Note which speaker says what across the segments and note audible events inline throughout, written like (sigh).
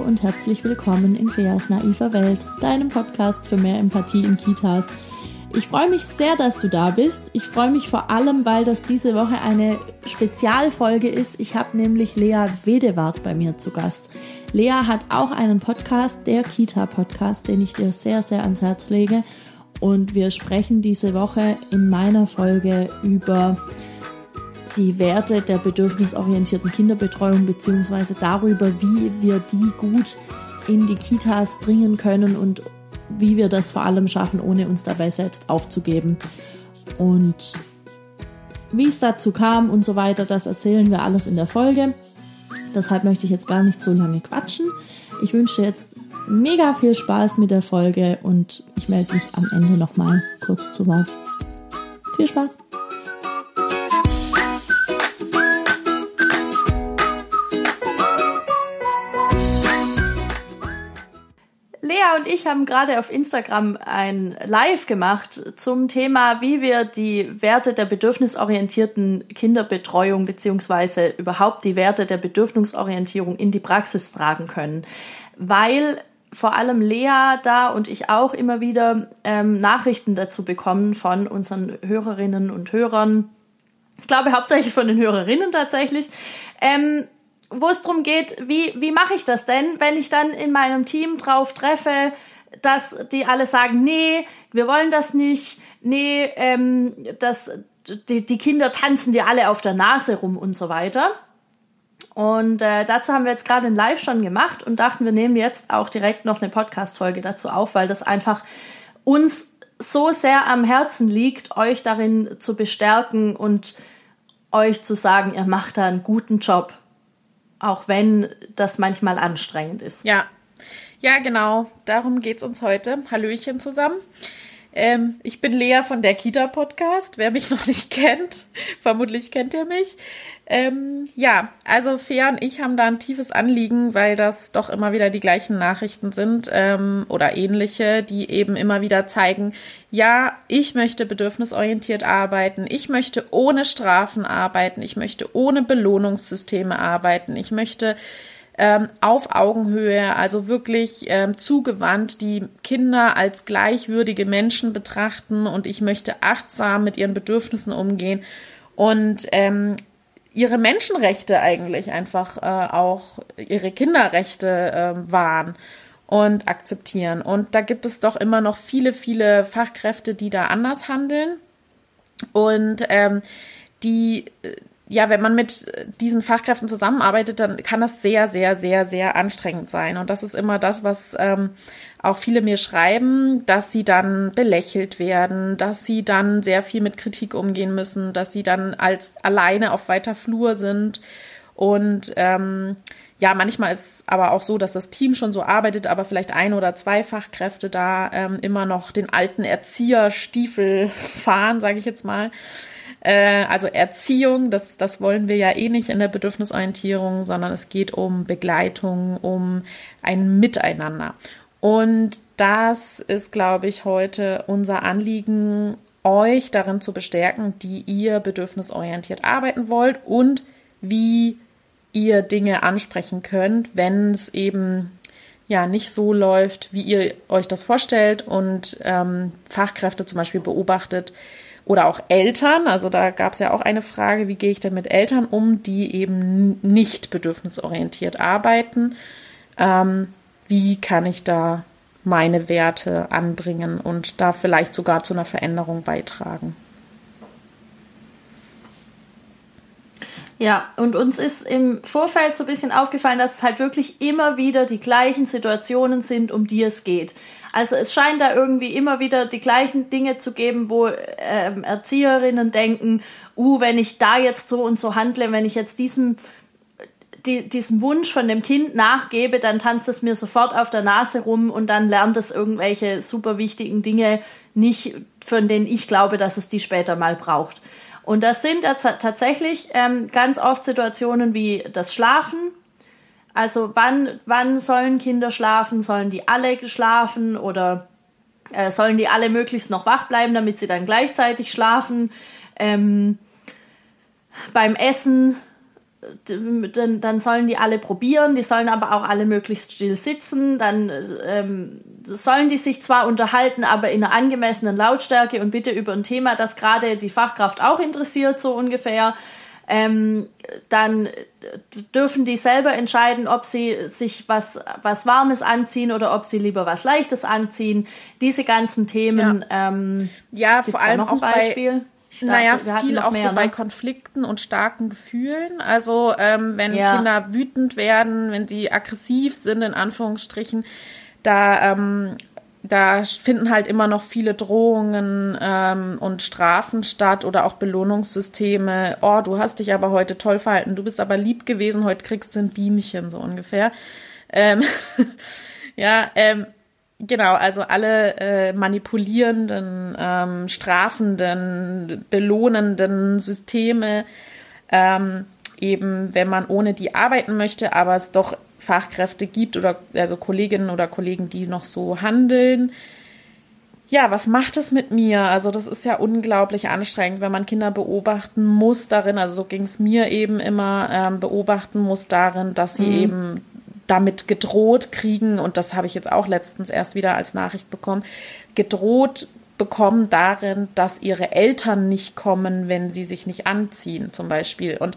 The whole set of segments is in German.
Speaker 1: und herzlich willkommen in Feas naiver Welt, deinem Podcast für mehr Empathie in Kitas. Ich freue mich sehr, dass du da bist. Ich freue mich vor allem, weil das diese Woche eine Spezialfolge ist. Ich habe nämlich Lea Wedewart bei mir zu Gast. Lea hat auch einen Podcast, der Kita-Podcast, den ich dir sehr, sehr ans Herz lege. Und wir sprechen diese Woche in meiner Folge über die Werte der bedürfnisorientierten Kinderbetreuung beziehungsweise darüber, wie wir die gut in die Kitas bringen können und wie wir das vor allem schaffen, ohne uns dabei selbst aufzugeben. Und wie es dazu kam und so weiter, das erzählen wir alles in der Folge. Deshalb möchte ich jetzt gar nicht so lange quatschen. Ich wünsche jetzt mega viel Spaß mit der Folge und ich melde mich am Ende nochmal kurz zu Wort. Viel Spaß! Und ich haben gerade auf Instagram ein Live gemacht zum Thema, wie wir die Werte der bedürfnisorientierten Kinderbetreuung beziehungsweise überhaupt die Werte der Bedürfnisorientierung in die Praxis tragen können. Weil vor allem Lea da und ich auch immer wieder ähm, Nachrichten dazu bekommen von unseren Hörerinnen und Hörern. Ich glaube hauptsächlich von den Hörerinnen tatsächlich. Ähm, wo es darum geht, wie, wie mache ich das denn, wenn ich dann in meinem Team drauf treffe, dass die alle sagen, nee, wir wollen das nicht, nee, ähm, das, die, die Kinder tanzen dir alle auf der Nase rum und so weiter. Und äh, dazu haben wir jetzt gerade ein Live schon gemacht und dachten, wir nehmen jetzt auch direkt noch eine Podcast-Folge dazu auf, weil das einfach uns so sehr am Herzen liegt, euch darin zu bestärken und euch zu sagen, ihr macht da einen guten Job auch wenn das manchmal anstrengend ist.
Speaker 2: Ja, ja, genau. Darum geht es uns heute. Hallöchen zusammen. Ähm, ich bin Lea von der Kita Podcast. Wer mich noch nicht (laughs) kennt, vermutlich kennt ihr mich. Ähm, ja, also Fea und ich haben da ein tiefes Anliegen, weil das doch immer wieder die gleichen Nachrichten sind ähm, oder ähnliche, die eben immer wieder zeigen, ja, ich möchte bedürfnisorientiert arbeiten, ich möchte ohne Strafen arbeiten, ich möchte ohne Belohnungssysteme arbeiten, ich möchte ähm, auf Augenhöhe, also wirklich ähm, zugewandt die Kinder als gleichwürdige Menschen betrachten und ich möchte achtsam mit ihren Bedürfnissen umgehen. Und ähm, ihre Menschenrechte eigentlich einfach äh, auch ihre Kinderrechte äh, wahren und akzeptieren. Und da gibt es doch immer noch viele, viele Fachkräfte, die da anders handeln und ähm, die äh, ja, wenn man mit diesen Fachkräften zusammenarbeitet, dann kann das sehr, sehr, sehr, sehr anstrengend sein. Und das ist immer das, was ähm, auch viele mir schreiben, dass sie dann belächelt werden, dass sie dann sehr viel mit Kritik umgehen müssen, dass sie dann als alleine auf weiter Flur sind. Und ähm, ja, manchmal ist aber auch so, dass das Team schon so arbeitet, aber vielleicht ein oder zwei Fachkräfte da ähm, immer noch den alten Erzieherstiefel (laughs) fahren, sage ich jetzt mal. Äh, also Erziehung, das, das wollen wir ja eh nicht in der Bedürfnisorientierung, sondern es geht um Begleitung, um ein Miteinander. Und das ist, glaube ich, heute unser Anliegen, euch darin zu bestärken, die ihr bedürfnisorientiert arbeiten wollt und wie ihr Dinge ansprechen könnt, wenn es eben ja nicht so läuft, wie ihr euch das vorstellt und ähm, Fachkräfte zum Beispiel beobachtet, oder auch Eltern. Also da gab es ja auch eine Frage, wie gehe ich denn mit Eltern um, die eben nicht bedürfnisorientiert arbeiten? Ähm, wie kann ich da meine Werte anbringen und da vielleicht sogar zu einer Veränderung beitragen?
Speaker 1: Ja, und uns ist im Vorfeld so ein bisschen aufgefallen, dass es halt wirklich immer wieder die gleichen Situationen sind, um die es geht. Also es scheint da irgendwie immer wieder die gleichen Dinge zu geben, wo ähm, Erzieherinnen denken, uh, wenn ich da jetzt so und so handle, wenn ich jetzt diesem die, diesem Wunsch von dem Kind nachgebe, dann tanzt es mir sofort auf der Nase rum und dann lernt es irgendwelche super wichtigen Dinge nicht, von denen ich glaube, dass es die später mal braucht. Und das sind tatsächlich ähm, ganz oft Situationen wie das Schlafen, also wann, wann sollen Kinder schlafen? Sollen die alle schlafen oder äh, sollen die alle möglichst noch wach bleiben, damit sie dann gleichzeitig schlafen? Ähm, beim Essen dann, dann sollen die alle probieren, die sollen aber auch alle möglichst still sitzen, dann ähm, sollen die sich zwar unterhalten, aber in einer angemessenen Lautstärke und bitte über ein Thema, das gerade die Fachkraft auch interessiert, so ungefähr. Ähm, dann dürfen die selber entscheiden, ob sie sich was, was Warmes anziehen oder ob sie lieber was Leichtes anziehen. Diese ganzen Themen.
Speaker 2: Ja, ähm, ja vor allem auch Beispiel? Bei Dachte, naja, viel auch mehr, so ne? bei Konflikten und starken Gefühlen. Also ähm, wenn ja. Kinder wütend werden, wenn sie aggressiv sind, in Anführungsstrichen, da, ähm, da finden halt immer noch viele Drohungen ähm, und Strafen statt oder auch Belohnungssysteme. Oh, du hast dich aber heute toll verhalten, du bist aber lieb gewesen, heute kriegst du ein Bienchen, so ungefähr. Ähm, (laughs) ja, ähm, Genau, also alle äh, manipulierenden, ähm, strafenden, belohnenden Systeme, ähm, eben wenn man ohne die arbeiten möchte, aber es doch Fachkräfte gibt oder also Kolleginnen oder Kollegen, die noch so handeln. Ja, was macht es mit mir? Also das ist ja unglaublich anstrengend, wenn man Kinder beobachten muss darin, also so ging es mir eben immer, ähm, beobachten muss darin, dass sie mhm. eben damit gedroht kriegen, und das habe ich jetzt auch letztens erst wieder als Nachricht bekommen, gedroht bekommen darin, dass ihre Eltern nicht kommen, wenn sie sich nicht anziehen, zum Beispiel. Und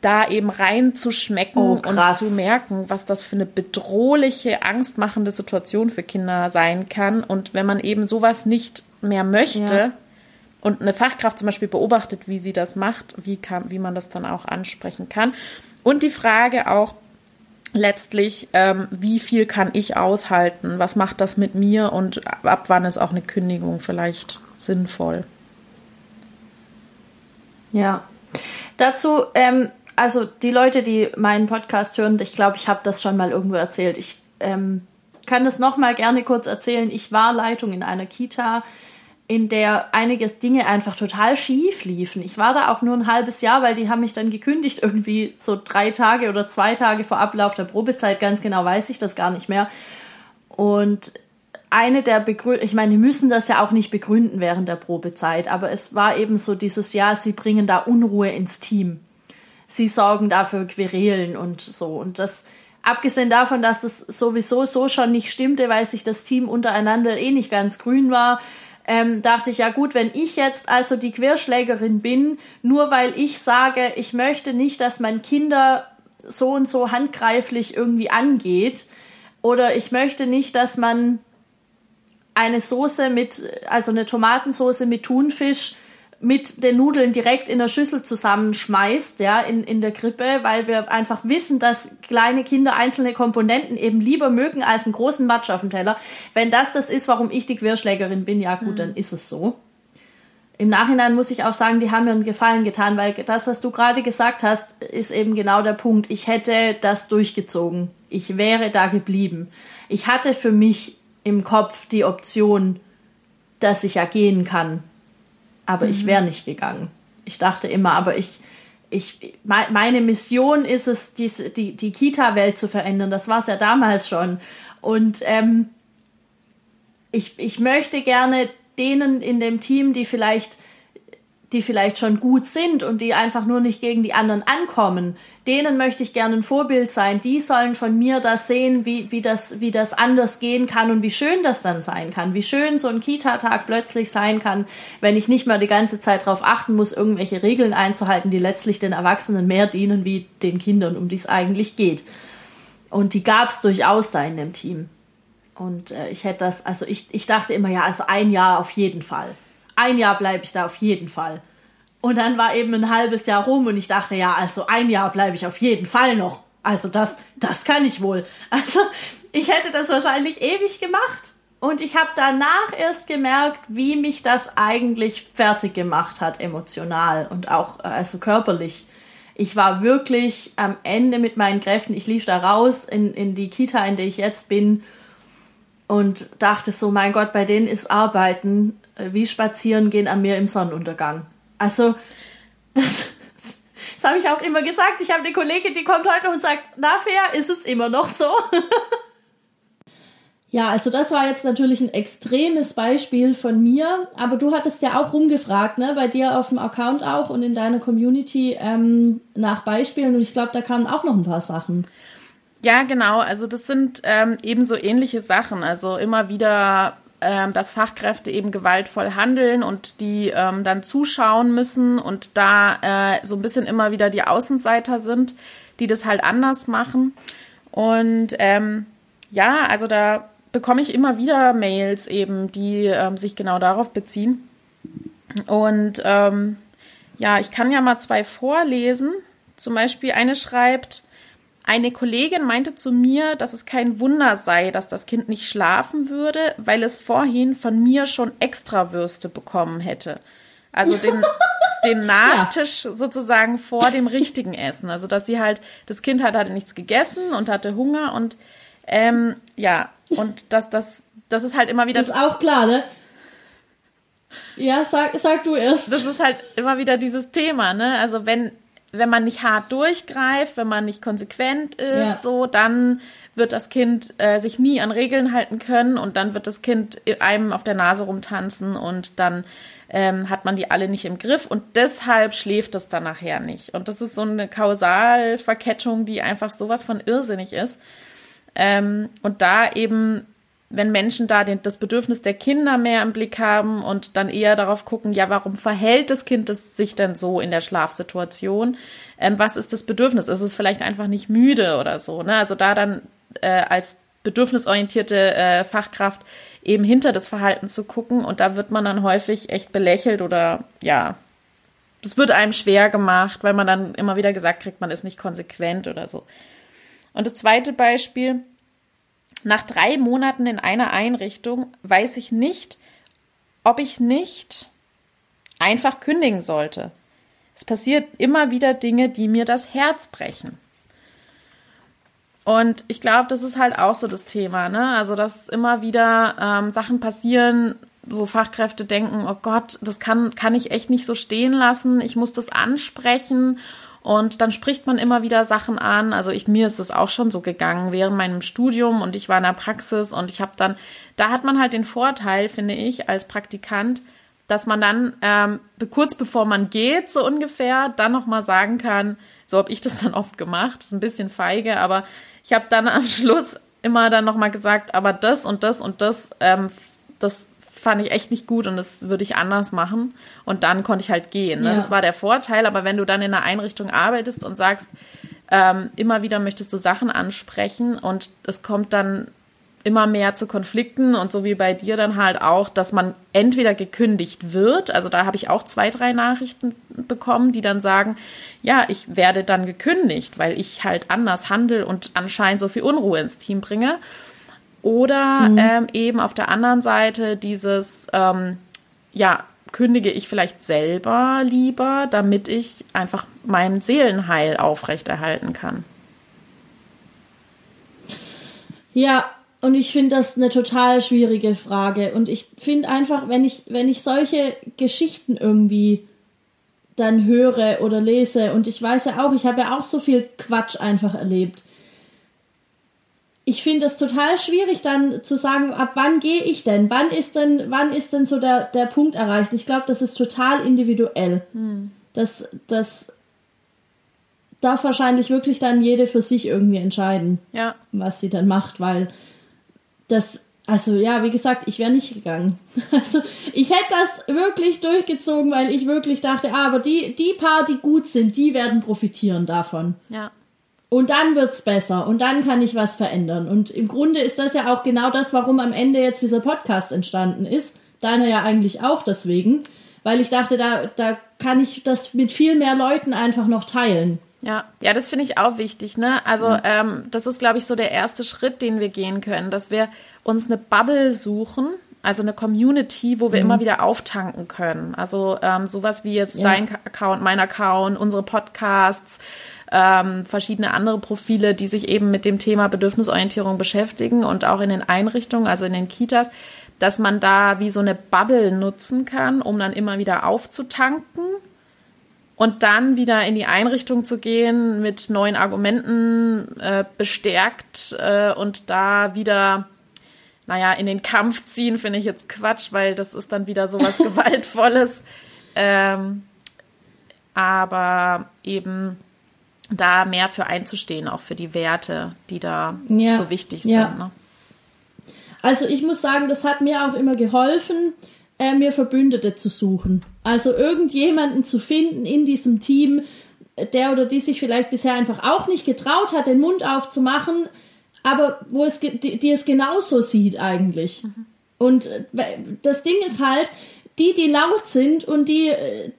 Speaker 2: da eben reinzuschmecken oh, und zu merken, was das für eine bedrohliche, angstmachende Situation für Kinder sein kann. Und wenn man eben sowas nicht mehr möchte ja. und eine Fachkraft zum Beispiel beobachtet, wie sie das macht, wie, kann, wie man das dann auch ansprechen kann. Und die Frage auch, letztlich, ähm, wie viel kann ich aushalten? Was macht das mit mir und ab wann ist auch eine Kündigung vielleicht sinnvoll?
Speaker 1: Ja, dazu, ähm, also die Leute, die meinen Podcast hören, ich glaube, ich habe das schon mal irgendwo erzählt. Ich ähm, kann das noch mal gerne kurz erzählen. Ich war Leitung in einer Kita in der einige Dinge einfach total schief liefen. Ich war da auch nur ein halbes Jahr, weil die haben mich dann gekündigt, irgendwie so drei Tage oder zwei Tage vor Ablauf der Probezeit, ganz genau weiß ich das gar nicht mehr. Und eine der Begründungen, ich meine, die müssen das ja auch nicht begründen während der Probezeit, aber es war eben so dieses Jahr, sie bringen da Unruhe ins Team. Sie sorgen dafür Querelen und so. Und das, abgesehen davon, dass es sowieso so schon nicht stimmte, weil sich das Team untereinander eh nicht ganz grün war, ähm, dachte ich, ja gut, wenn ich jetzt also die Querschlägerin bin, nur weil ich sage, ich möchte nicht, dass man Kinder so und so handgreiflich irgendwie angeht, oder ich möchte nicht, dass man eine Soße mit, also eine Tomatensoße mit Thunfisch mit den Nudeln direkt in der Schüssel zusammenschmeißt, ja, in, in der Krippe, weil wir einfach wissen, dass kleine Kinder einzelne Komponenten eben lieber mögen als einen großen Matsch auf dem Teller. Wenn das das ist, warum ich die Querschlägerin bin, ja gut, mhm. dann ist es so. Im Nachhinein muss ich auch sagen, die haben mir einen Gefallen getan, weil das, was du gerade gesagt hast, ist eben genau der Punkt. Ich hätte das durchgezogen. Ich wäre da geblieben. Ich hatte für mich im Kopf die Option, dass ich ja gehen kann aber mhm. ich wäre nicht gegangen. Ich dachte immer, aber ich, ich, meine Mission ist es, die, die, die Kita-Welt zu verändern. Das war es ja damals schon. Und ähm, ich, ich möchte gerne denen in dem Team, die vielleicht die vielleicht schon gut sind und die einfach nur nicht gegen die anderen ankommen, denen möchte ich gerne ein Vorbild sein. Die sollen von mir das sehen, wie, wie, das, wie das anders gehen kann und wie schön das dann sein kann. Wie schön so ein Kita-Tag plötzlich sein kann, wenn ich nicht mehr die ganze Zeit darauf achten muss, irgendwelche Regeln einzuhalten, die letztlich den Erwachsenen mehr dienen wie den Kindern, um die es eigentlich geht. Und die gab es durchaus da in dem Team. Und äh, ich hätte das, also ich, ich dachte immer, ja, also ein Jahr auf jeden Fall ein Jahr bleibe ich da auf jeden Fall. Und dann war eben ein halbes Jahr rum und ich dachte, ja, also ein Jahr bleibe ich auf jeden Fall noch. Also das, das kann ich wohl. (laughs) Also ich hätte das wahrscheinlich ewig gemacht. Und ich habe danach erst gemerkt, wie mich das eigentlich fertig gemacht hat, emotional und auch also körperlich. Ich war wirklich am Ende mit meinen Kräften. Ich lief da raus in, in die Kita, in der ich jetzt bin und dachte so, mein Gott, bei denen ist Arbeiten äh, wie spazieren gehen am Meer im Sonnenuntergang. Also, das, das habe ich auch immer gesagt. Ich habe eine Kollegin, die kommt heute und sagt, na fair, ist es immer noch so. (laughs) Ja, also das war jetzt natürlich ein extremes Beispiel von mir, aber du hattest ja auch rumgefragt, ne, bei dir auf dem Account auch und in deiner Community ähm, nach Beispielen und ich glaube, da kamen auch noch ein paar Sachen.
Speaker 2: Ja, genau. Also das sind ähm, eben so ähnliche Sachen. Also immer wieder, ähm, dass Fachkräfte eben gewaltvoll handeln und die ähm, dann zuschauen müssen und da äh, so ein bisschen immer wieder die Außenseiter sind, die das halt anders machen. Und ähm, ja, also da bekomme ich immer wieder Mails eben, die ähm, sich genau darauf beziehen. Und ähm, ja, ich kann ja mal zwei vorlesen. Zum Beispiel eine schreibt, eine Kollegin meinte zu mir, dass es kein Wunder sei, dass das Kind nicht schlafen würde, weil es vorhin von mir schon Extrawürste bekommen hätte. Also den, (laughs) den Nachtisch ja. sozusagen vor dem richtigen Essen. Also dass sie halt, das Kind hat, hatte nichts gegessen und hatte Hunger und ähm, ja, und das, das, das ist halt immer wieder.
Speaker 1: Das ist auch klar, ne? Ja, sag, sag du erst.
Speaker 2: Das ist halt immer wieder dieses Thema, ne? Also wenn, wenn man nicht hart durchgreift, wenn man nicht konsequent ist, ja. so, dann wird das Kind äh, sich nie an Regeln halten können und dann wird das Kind einem auf der Nase rumtanzen und dann ähm, hat man die alle nicht im Griff und deshalb schläft es dann nachher nicht. Und das ist so eine Kausalverkettung, die einfach sowas von irrsinnig ist. Ähm, und da eben, wenn Menschen da den, das Bedürfnis der Kinder mehr im Blick haben und dann eher darauf gucken, ja, warum verhält das Kind es sich denn so in der Schlafsituation? Ähm, was ist das Bedürfnis? Ist es vielleicht einfach nicht müde oder so? Ne? Also da dann äh, als bedürfnisorientierte äh, Fachkraft eben hinter das Verhalten zu gucken und da wird man dann häufig echt belächelt oder ja, das wird einem schwer gemacht, weil man dann immer wieder gesagt kriegt, man ist nicht konsequent oder so. Und das zweite Beispiel, nach drei Monaten in einer Einrichtung weiß ich nicht, ob ich nicht einfach kündigen sollte. Es passiert immer wieder Dinge, die mir das Herz brechen. Und ich glaube, das ist halt auch so das Thema, ne? Also, dass immer wieder ähm, Sachen passieren, wo Fachkräfte denken, oh Gott, das kann, kann ich echt nicht so stehen lassen, ich muss das ansprechen und dann spricht man immer wieder Sachen an. Also ich, mir ist das auch schon so gegangen während meinem Studium und ich war in der Praxis und ich habe dann, da hat man halt den Vorteil, finde ich, als Praktikant, dass man dann ähm, kurz bevor man geht, so ungefähr, dann nochmal sagen kann, so habe ich das dann oft gemacht, ist ein bisschen feige, aber ich habe dann am (laughs) Schluss immer dann nochmal gesagt, aber das und das und das, ähm, das fand ich echt nicht gut und das würde ich anders machen. Und dann konnte ich halt gehen. Ne? Ja. Das war der Vorteil. Aber wenn du dann in einer Einrichtung arbeitest und sagst, ähm, immer wieder möchtest du Sachen ansprechen und es kommt dann immer mehr zu Konflikten und so wie bei dir dann halt auch, dass man entweder gekündigt wird, also da habe ich auch zwei, drei Nachrichten bekommen, die dann sagen, ja, ich werde dann gekündigt, weil ich halt anders handle und anscheinend so viel Unruhe ins Team bringe. Oder mhm. ähm, eben auf der anderen Seite dieses, ähm, ja, kündige ich vielleicht selber lieber, damit ich einfach mein Seelenheil aufrechterhalten kann.
Speaker 1: Ja, und ich finde das eine total schwierige Frage. Und ich finde einfach, wenn ich, wenn ich solche Geschichten irgendwie dann höre oder lese, und ich weiß ja auch, ich habe ja auch so viel Quatsch einfach erlebt ich finde es total schwierig dann zu sagen, ab wann gehe ich denn? Wann ist denn, wann ist denn so der, der Punkt erreicht? Ich glaube, das ist total individuell. Hm. Das, das darf wahrscheinlich wirklich dann jede für sich irgendwie entscheiden,
Speaker 2: ja.
Speaker 1: was sie dann macht, weil das, also ja, wie gesagt, ich wäre nicht gegangen. (laughs) Also ich hätte das wirklich durchgezogen, weil ich wirklich dachte, ah, aber die, die paar, die gut sind, die werden profitieren davon.
Speaker 2: Ja.
Speaker 1: Und dann wird's besser und dann kann ich was verändern. Und im Grunde ist das ja auch genau das, warum am Ende jetzt dieser Podcast entstanden ist. Deiner ja eigentlich auch deswegen, weil ich dachte, da, da kann ich das mit viel mehr Leuten einfach noch teilen.
Speaker 2: Ja, ja, das finde ich auch wichtig, ne? Also ja. ähm, das ist, glaube ich, so der erste Schritt, den wir gehen können, dass wir uns eine Bubble suchen, also eine Community, wo wir mhm. immer wieder auftanken können. Also ähm, sowas wie jetzt ja. dein Account, mein Account, unsere Podcasts, ähm, verschiedene andere Profile, die sich eben mit dem Thema Bedürfnisorientierung beschäftigen und auch in den Einrichtungen, also in den Kitas, dass man da wie so eine Bubble nutzen kann, um dann immer wieder aufzutanken und dann wieder in die Einrichtung zu gehen mit neuen Argumenten äh, bestärkt äh, und da wieder naja, in den Kampf ziehen, finde ich jetzt Quatsch, weil das ist dann wieder sowas (laughs) Gewaltvolles. Ähm, aber eben da mehr für einzustehen, auch für die Werte, die da ja, so wichtig ja. sind. Ne?
Speaker 1: Also ich muss sagen, das hat mir auch immer geholfen, äh, mir Verbündete zu suchen. Also irgendjemanden zu finden in diesem Team, der oder die sich vielleicht bisher einfach auch nicht getraut hat, den Mund aufzumachen, aber wo es die, die es genauso sieht eigentlich. Mhm. Und äh, das Ding ist halt, die, die laut sind und die,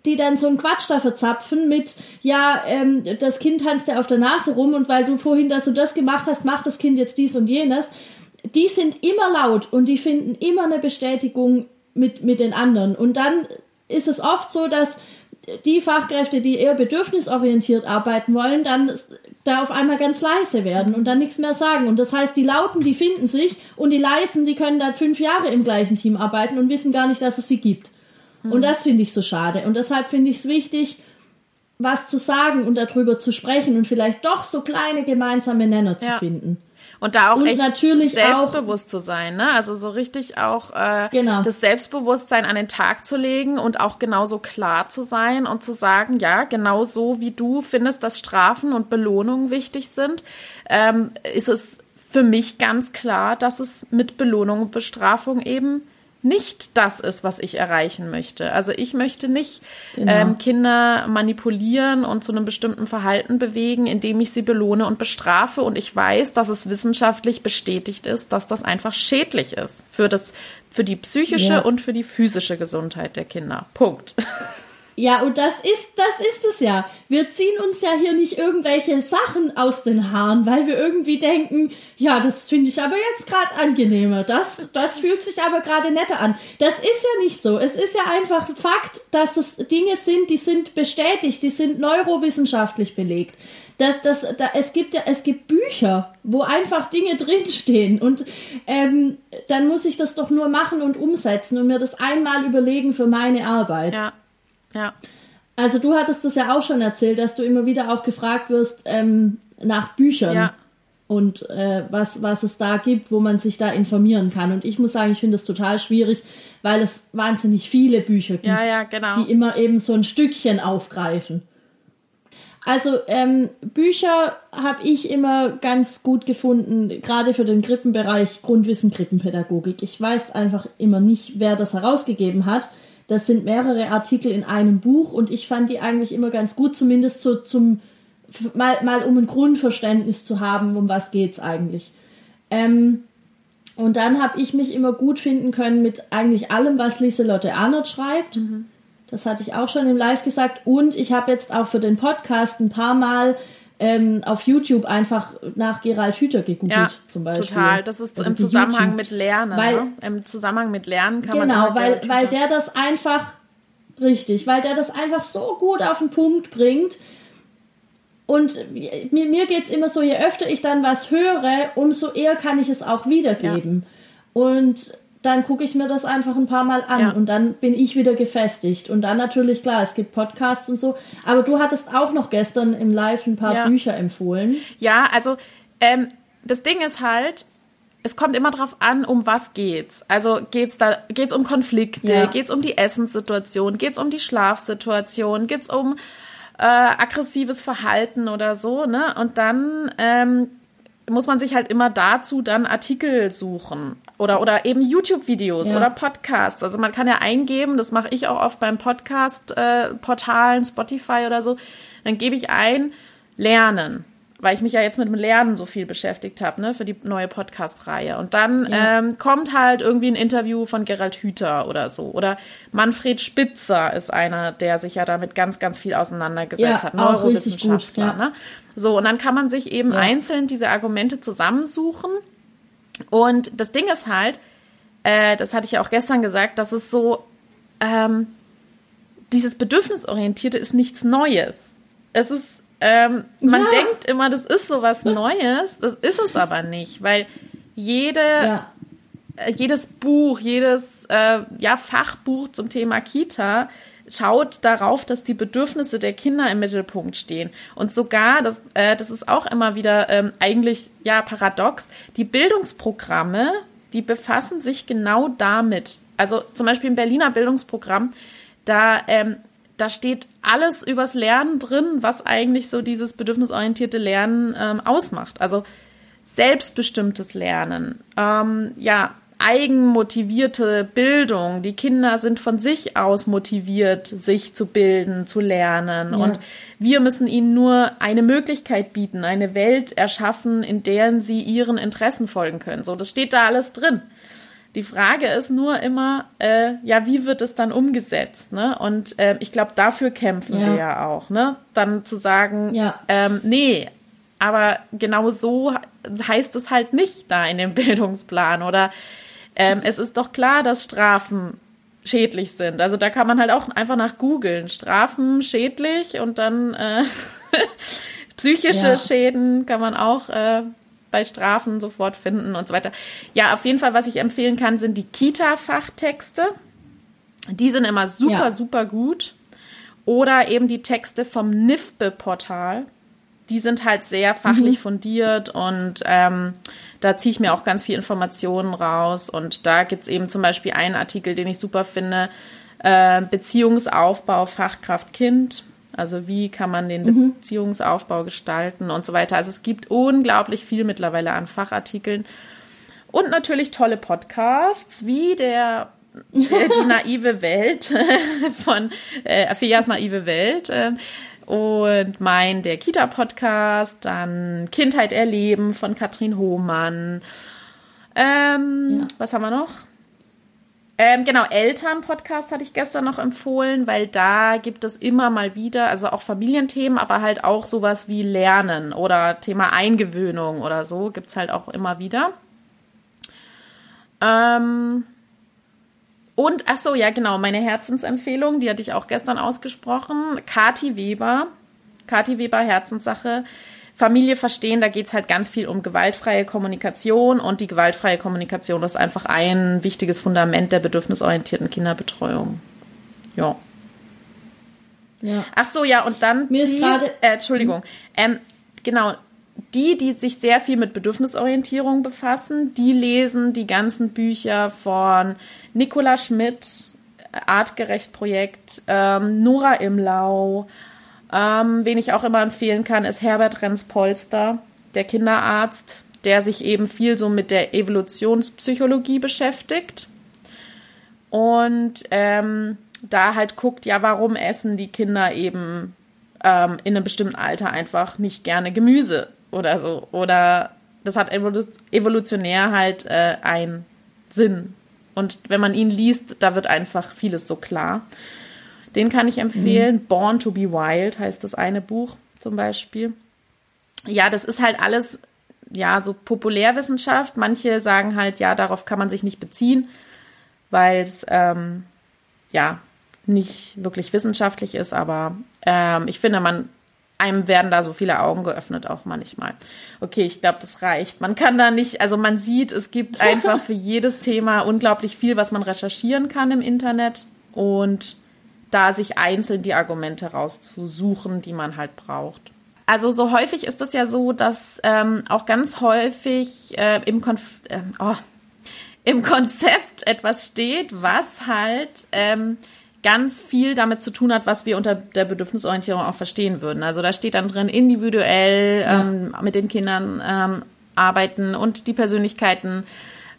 Speaker 1: die dann so einen Quatsch da verzapfen mit, ja, ähm, das Kind tanzt ja auf der Nase rum und weil du vorhin das und das gemacht hast, macht das Kind jetzt dies und jenes. Die sind immer laut und die finden immer eine Bestätigung mit, mit den anderen. Und dann ist es oft so, dass die Fachkräfte, die eher bedürfnisorientiert arbeiten wollen, dann da auf einmal ganz leise werden und dann nichts mehr sagen. Und das heißt, die Lauten, die finden sich und die Leisen, die können dann fünf Jahre im gleichen Team arbeiten und wissen gar nicht, dass es sie gibt. Mhm. Und das finde ich so schade. Und deshalb finde ich es wichtig, was zu sagen und darüber zu sprechen und vielleicht doch so kleine gemeinsame Nenner zu ja. finden.
Speaker 2: Und da auch und echt natürlich selbstbewusst auch, zu sein, ne? Also so richtig auch äh, genau. das Selbstbewusstsein an den Tag zu legen und auch genauso klar zu sein und zu sagen, ja, genau so wie du findest, dass Strafen und Belohnungen wichtig sind, ähm, ist es für mich ganz klar, dass es mit Belohnung und Bestrafung eben nicht das ist, was ich erreichen möchte. Also ich möchte nicht genau. ähm, Kinder manipulieren und zu einem bestimmten Verhalten bewegen, indem ich sie belohne und bestrafe. Und ich weiß, dass es wissenschaftlich bestätigt ist, dass das einfach schädlich ist für das, für die psychische ja. und für die physische Gesundheit der Kinder. Punkt. (laughs)
Speaker 1: Ja, und das ist, das ist es ja. Wir ziehen uns ja hier nicht irgendwelche Sachen aus den Haaren, weil wir irgendwie denken, ja, das finde ich aber jetzt gerade angenehmer. Das, das fühlt sich aber gerade netter an. Das ist ja nicht so. Es ist ja einfach Fakt, dass es Dinge sind, die sind bestätigt, die sind neurowissenschaftlich belegt. Das, das, da, es gibt ja, es gibt Bücher, wo einfach Dinge (laughs) drinstehen und ähm, dann muss ich das doch nur machen und umsetzen und mir das einmal überlegen für meine Arbeit.
Speaker 2: Ja. Ja.
Speaker 1: Also du hattest das ja auch schon erzählt, dass du immer wieder auch gefragt wirst ähm, nach Büchern. Ja. Und äh, was, was es da gibt, wo man sich da informieren kann. Und ich muss sagen, ich finde das total schwierig, weil es wahnsinnig viele Bücher gibt,
Speaker 2: ja, ja, genau.
Speaker 1: die immer eben so ein Stückchen aufgreifen. Also ähm, Bücher habe ich immer ganz gut gefunden, gerade für den Krippenbereich Grundwissen Krippenpädagogik. Ich weiß einfach immer nicht, wer das herausgegeben hat. Das sind mehrere Artikel in einem Buch und ich fand die eigentlich immer ganz gut, zumindest so zum mal, mal um ein Grundverständnis zu haben, um was geht's eigentlich. Ähm, und dann habe ich mich immer gut finden können mit eigentlich allem, was Lieselotte Arnold schreibt. Mhm. Das hatte ich auch schon im Live gesagt. Und ich habe jetzt auch für den Podcast ein paar Mal ähm, auf YouTube einfach nach Gerald Hüther gegoogelt ja, zum Beispiel.
Speaker 2: Total, das ist im Zusammenhang YouTube. mit Lernen. Weil, ne? Im Zusammenhang mit Lernen kann
Speaker 1: genau,
Speaker 2: man.
Speaker 1: Genau, weil, weil der das einfach, richtig, weil der das einfach so gut auf den Punkt bringt. Und mir, mir geht es immer so, je öfter ich dann was höre, umso eher kann ich es auch wiedergeben. Ja. Und dann gucke ich mir das einfach ein paar Mal an ja. und dann bin ich wieder gefestigt. Und dann natürlich, klar, es gibt Podcasts und so. Aber du hattest auch noch gestern im Live ein paar ja. Bücher empfohlen.
Speaker 2: Ja, also ähm, das Ding ist halt, es kommt immer drauf an, um was geht's. Also geht's da, geht's um Konflikte, ja. geht's um die Essenssituation, geht's um die Schlafsituation, geht's um äh, aggressives Verhalten oder so, ne? Und dann ähm, muss man sich halt immer dazu dann Artikel suchen oder, oder eben YouTube-Videos ja. oder Podcasts. Also man kann ja eingeben, das mache ich auch oft beim Podcast-Portalen, äh, Spotify oder so, dann gebe ich ein Lernen, weil ich mich ja jetzt mit dem Lernen so viel beschäftigt habe, ne, für die neue Podcast-Reihe. Und dann ja. ähm, kommt halt irgendwie ein Interview von Gerald Hüther oder so. Oder Manfred Spitzer ist einer, der sich ja damit ganz, ganz viel auseinandergesetzt ja, hat. Neurowissenschaftler, gut, ne? So, und dann kann man sich eben ja. einzeln diese Argumente zusammensuchen. Und das Ding ist halt, äh, das hatte ich ja auch gestern gesagt, dass es so, ähm, dieses Bedürfnisorientierte ist nichts Neues. Es ist, ähm, man ja. denkt immer, das ist so was Neues, das ist es aber nicht, weil jede, ja. äh, jedes Buch, jedes äh, ja, Fachbuch zum Thema Kita schaut darauf, dass die Bedürfnisse der Kinder im Mittelpunkt stehen. Und sogar, das, äh, das ist auch immer wieder ähm, eigentlich ja paradox, die Bildungsprogramme die befassen sich genau damit. Also zum Beispiel im Berliner Bildungsprogramm, da, ähm, da steht alles übers Lernen drin, was eigentlich so dieses bedürfnisorientierte Lernen ähm, ausmacht. Also selbstbestimmtes Lernen, ähm, ja, eigenmotivierte Bildung. Die Kinder sind von sich aus motiviert, sich zu bilden, zu lernen. Ja. Und wir müssen ihnen nur eine Möglichkeit bieten, eine Welt erschaffen, in der sie ihren Interessen folgen können. So, das steht da alles drin. Die Frage ist nur immer, äh, ja, wie wird es dann umgesetzt? Ne? Und äh, ich glaube, dafür kämpfen ja. wir ja auch. Ne? Dann zu sagen, ja. ähm, nee, aber genau so heißt es halt nicht da in dem (laughs) Bildungsplan. Oder ähm, es ist doch klar, dass Strafen schädlich sind. Also da kann man halt auch einfach nach googeln. Strafen schädlich und dann äh, (laughs) psychische ja. Schäden kann man auch äh, bei Strafen sofort finden und so weiter. Ja, auf jeden Fall, was ich empfehlen kann, sind die Kita-Fachtexte. Die sind immer super, ja. super gut. Oder eben die Texte vom NIFBE-Portal. Die sind halt sehr fachlich mhm. fundiert und ähm, da ziehe ich mir auch ganz viel Informationen raus. Und da gibt es eben zum Beispiel einen Artikel, den ich super finde, äh, Beziehungsaufbau Fachkraft Kind. Also wie kann man den mhm. Beziehungsaufbau gestalten und so weiter. Also es gibt unglaublich viel mittlerweile an Fachartikeln. Und natürlich tolle Podcasts, wie der, der die naive Welt (laughs) von äh, Afias naive Welt. Äh, und mein der Kita-Podcast, dann Kindheit erleben von Katrin Hohmann. Ähm, ja. Was haben wir noch? Ähm, genau, Eltern-Podcast hatte ich gestern noch empfohlen, weil da gibt es immer mal wieder, also auch Familienthemen, aber halt auch sowas wie Lernen oder Thema Eingewöhnung oder so, gibt es halt auch immer wieder. Ähm, und, ach so, ja, genau, meine Herzensempfehlung, die hatte ich auch gestern ausgesprochen. Kati Weber, Kati Weber, Herzenssache. Familie verstehen, da geht es halt ganz viel um gewaltfreie Kommunikation und die gewaltfreie Kommunikation ist einfach ein wichtiges Fundament der bedürfnisorientierten Kinderbetreuung. Ja. Ja. Ach so, ja, und dann.
Speaker 1: Mir ist gerade.
Speaker 2: Äh, Entschuldigung. Ähm, genau, die, die sich sehr viel mit Bedürfnisorientierung befassen, die lesen die ganzen Bücher von Nicola Schmidt, Artgerecht Projekt, ähm, Nora Imlau. Ähm, wen ich auch immer empfehlen kann, ist Herbert Renz-Polster, der Kinderarzt, der sich eben viel so mit der Evolutionspsychologie beschäftigt. Und ähm, da halt guckt, ja, warum essen die Kinder eben ähm, in einem bestimmten Alter einfach nicht gerne Gemüse oder so. Oder das hat evolutionär halt äh, einen Sinn. Und wenn man ihn liest, da wird einfach vieles so klar. Den kann ich empfehlen. Mhm. Born to be Wild heißt das eine Buch zum Beispiel. Ja, das ist halt alles, ja, so Populärwissenschaft. Manche sagen halt, ja, darauf kann man sich nicht beziehen, weil es, ähm, ja, nicht wirklich wissenschaftlich ist. Aber ähm, ich finde, man einem werden da so viele Augen geöffnet, auch manchmal. Okay, ich glaube, das reicht. Man kann da nicht, also man sieht, es gibt (laughs) einfach für jedes Thema unglaublich viel, was man recherchieren kann im Internet und da sich einzeln die Argumente rauszusuchen, die man halt braucht. Also so häufig ist es ja so, dass ähm, auch ganz häufig äh, im, Konf äh, oh, im Konzept etwas steht, was halt ähm, ganz viel damit zu tun hat, was wir unter der Bedürfnisorientierung auch verstehen würden. Also da steht dann drin, individuell ja. ähm, mit den Kindern ähm, arbeiten und die Persönlichkeiten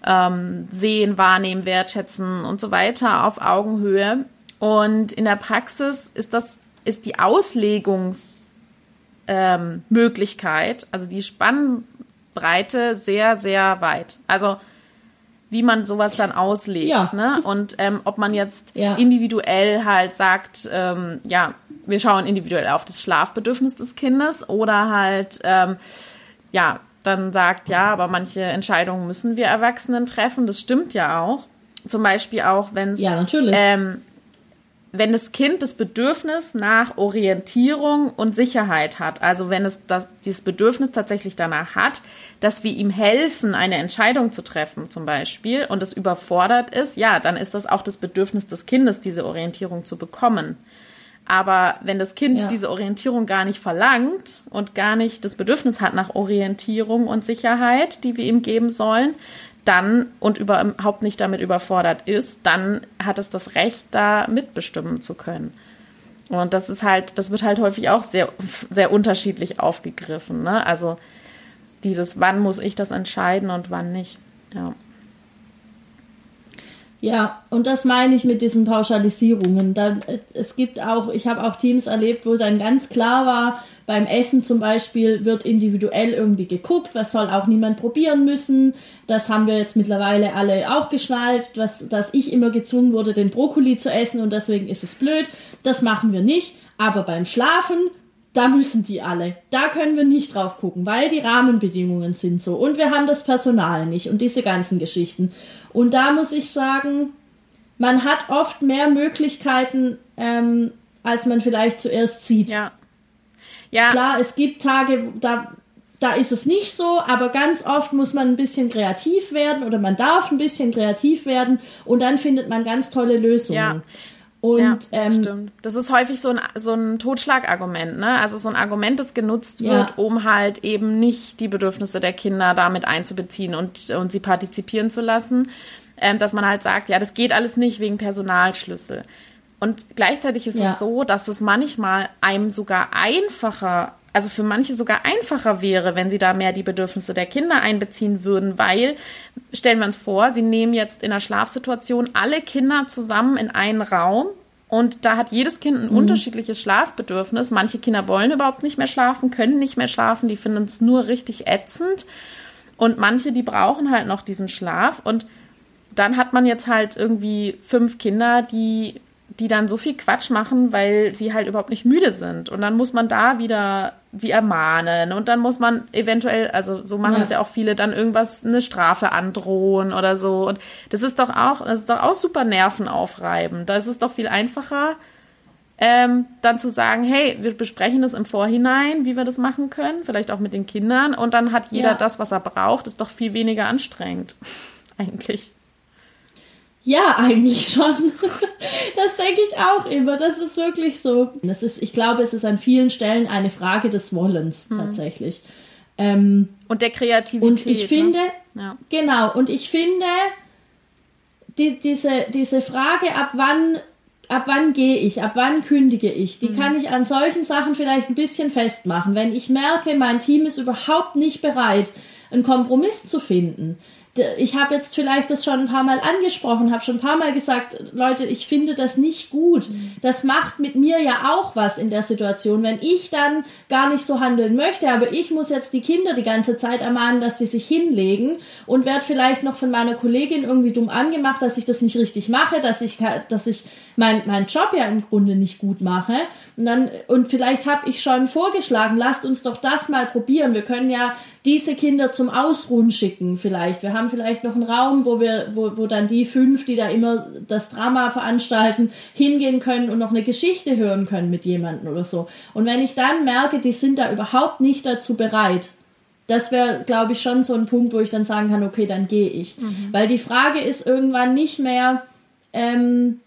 Speaker 2: ähm, sehen, wahrnehmen, wertschätzen und so weiter auf Augenhöhe. Und in der Praxis ist das ist die Auslegungsmöglichkeit, also die Spannbreite sehr sehr weit. Also wie man sowas dann auslegt. Ja. Ne? Und ähm, ob man jetzt ja. individuell halt sagt, ähm, ja, wir schauen individuell auf das Schlafbedürfnis des Kindes oder halt, ähm, ja, dann sagt, ja, aber manche Entscheidungen müssen wir Erwachsenen treffen. Das stimmt ja auch. Zum Beispiel auch, wenn es
Speaker 1: ja, natürlich.
Speaker 2: Ähm, wenn das Kind das Bedürfnis nach Orientierung und Sicherheit hat, also wenn es das, dieses Bedürfnis tatsächlich danach hat, dass wir ihm helfen, eine Entscheidung zu treffen zum Beispiel und es überfordert ist, ja, dann ist das auch das Bedürfnis des Kindes, diese Orientierung zu bekommen. Aber wenn das Kind ja. diese Orientierung gar nicht verlangt und gar nicht das Bedürfnis hat nach Orientierung und Sicherheit, die wir ihm geben sollen, dann und überhaupt nicht damit überfordert ist, dann hat es das Recht, da mitbestimmen zu können. Und das ist halt, das wird halt häufig auch sehr, sehr unterschiedlich aufgegriffen. Ne? Also dieses, wann muss ich das entscheiden und wann nicht. Ja.
Speaker 1: Ja, und das meine ich mit diesen Pauschalisierungen. Dann, es gibt auch, ich habe auch Teams erlebt, wo dann ganz klar war, beim Essen zum Beispiel wird individuell irgendwie geguckt, was soll auch niemand probieren müssen. Das haben wir jetzt mittlerweile alle auch geschnallt, dass, dass ich immer gezwungen wurde, den Brokkoli zu essen und deswegen ist es blöd. Das machen wir nicht. Aber beim Schlafen da müssen die alle. Da können wir nicht drauf gucken, weil die Rahmenbedingungen sind so. Und wir haben das Personal nicht und diese ganzen Geschichten. Und da muss ich sagen, man hat oft mehr Möglichkeiten, ähm, als man vielleicht zuerst sieht.
Speaker 2: Ja. ja.
Speaker 1: Klar, es gibt Tage, da, da ist es nicht so, aber ganz oft muss man ein bisschen kreativ werden oder man darf ein bisschen kreativ werden und dann findet man ganz tolle Lösungen. Ja. Und ja, das ähm,
Speaker 2: stimmt. Das ist häufig so ein, so ein Totschlagargument, ne? Also so ein Argument, das genutzt ja. wird, um halt eben nicht die Bedürfnisse der Kinder damit einzubeziehen und, und sie partizipieren zu lassen. Ähm, dass man halt sagt, ja, das geht alles nicht wegen Personalschlüssel. Und gleichzeitig ist ja. es so, dass es manchmal einem sogar einfacher also für manche sogar einfacher wäre, wenn sie da mehr die Bedürfnisse der Kinder einbeziehen würden, weil, stellen wir uns vor, sie nehmen jetzt in der Schlafsituation alle Kinder zusammen in einen Raum und da hat jedes Kind ein mhm. unterschiedliches Schlafbedürfnis. Manche Kinder wollen überhaupt nicht mehr schlafen, können nicht mehr schlafen, die finden es nur richtig ätzend. Und manche, die brauchen halt noch diesen Schlaf. Und dann hat man jetzt halt irgendwie fünf Kinder, die die dann so viel Quatsch machen, weil sie halt überhaupt nicht müde sind. Und dann muss man da wieder sie ermahnen und dann muss man eventuell, also so machen ja. es ja auch viele, dann irgendwas, eine Strafe androhen oder so. Und das ist doch auch, das ist doch auch super nervenaufreibend. Da ist es doch viel einfacher, ähm, dann zu sagen, hey, wir besprechen das im Vorhinein, wie wir das machen können, vielleicht auch mit den Kindern. Und dann hat jeder ja. das, was er braucht, ist doch viel weniger anstrengend. (laughs) Eigentlich.
Speaker 1: Ja, eigentlich schon. (laughs) Das denke ich auch immer. Das ist wirklich so. Das ist, ich glaube, es ist an vielen Stellen eine Frage des Wollens hm. tatsächlich. Ähm,
Speaker 2: und der Kreativität.
Speaker 1: Und ich ne? finde, ja. genau, und ich finde, die, diese, diese Frage, ab wann, ab wann gehe ich, ab wann kündige ich, die mhm. kann ich an solchen Sachen vielleicht ein bisschen festmachen. Wenn ich merke, mein Team ist überhaupt nicht bereit, einen Kompromiss zu finden, ich habe jetzt vielleicht das schon ein paar Mal angesprochen, habe schon ein paar Mal gesagt, Leute, ich finde das nicht gut. Das macht mit mir ja auch was in der Situation, wenn ich dann gar nicht so handeln möchte, aber ich muss jetzt die Kinder die ganze Zeit ermahnen, dass sie sich hinlegen und werde vielleicht noch von meiner Kollegin irgendwie dumm angemacht, dass ich das nicht richtig mache, dass ich dass ich mein mein Job ja im Grunde nicht gut mache und dann und vielleicht habe ich schon vorgeschlagen, lasst uns doch das mal probieren. Wir können ja diese Kinder zum Ausruhen schicken vielleicht. Wir haben vielleicht noch einen Raum, wo wir, wo, wo dann die fünf, die da immer das Drama veranstalten, hingehen können und noch eine Geschichte hören können mit jemandem oder so. Und wenn ich dann merke, die sind da überhaupt nicht dazu bereit, das wäre, glaube ich, schon so ein Punkt, wo ich dann sagen kann, okay, dann gehe ich. Mhm. Weil die Frage ist irgendwann nicht mehr, ähm,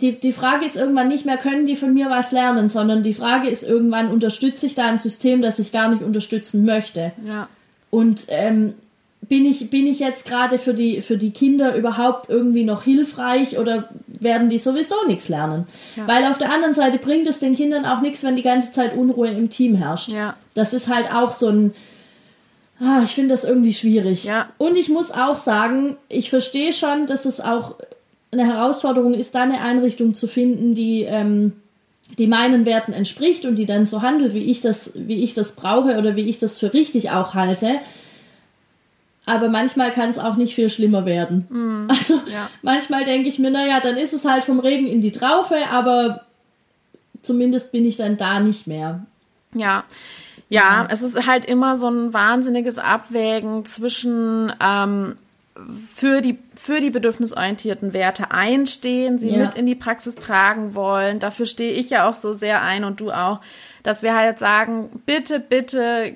Speaker 1: die, die Frage ist irgendwann nicht mehr, können die von mir was lernen, sondern die Frage ist irgendwann, unterstütze ich da ein System, das ich gar nicht unterstützen möchte?
Speaker 2: Ja.
Speaker 1: Und ähm, bin ich, bin ich jetzt gerade für die, für die Kinder überhaupt irgendwie noch hilfreich oder werden die sowieso nichts lernen? Ja. Weil auf der anderen Seite bringt es den Kindern auch nichts, wenn die ganze Zeit Unruhe im Team herrscht.
Speaker 2: Ja.
Speaker 1: Das ist halt auch so ein, ah, ich finde das irgendwie schwierig.
Speaker 2: Ja.
Speaker 1: Und ich muss auch sagen, ich verstehe schon, dass es auch eine Herausforderung ist, da eine Einrichtung zu finden, die, ähm, die meinen Werten entspricht und die dann so handelt, wie ich das, wie ich das brauche oder wie ich das für richtig auch halte. Aber manchmal kann es auch nicht viel schlimmer werden.
Speaker 2: Mm,
Speaker 1: also
Speaker 2: ja.
Speaker 1: manchmal denke ich mir, naja, dann ist es halt vom Regen in die Traufe, aber zumindest bin ich dann da nicht mehr.
Speaker 2: Ja. Ja, es ist halt immer so ein wahnsinniges Abwägen zwischen ähm, für die, für die bedürfnisorientierten Werte einstehen, sie ja. mit in die Praxis tragen wollen. Dafür stehe ich ja auch so sehr ein und du auch, dass wir halt sagen, bitte, bitte,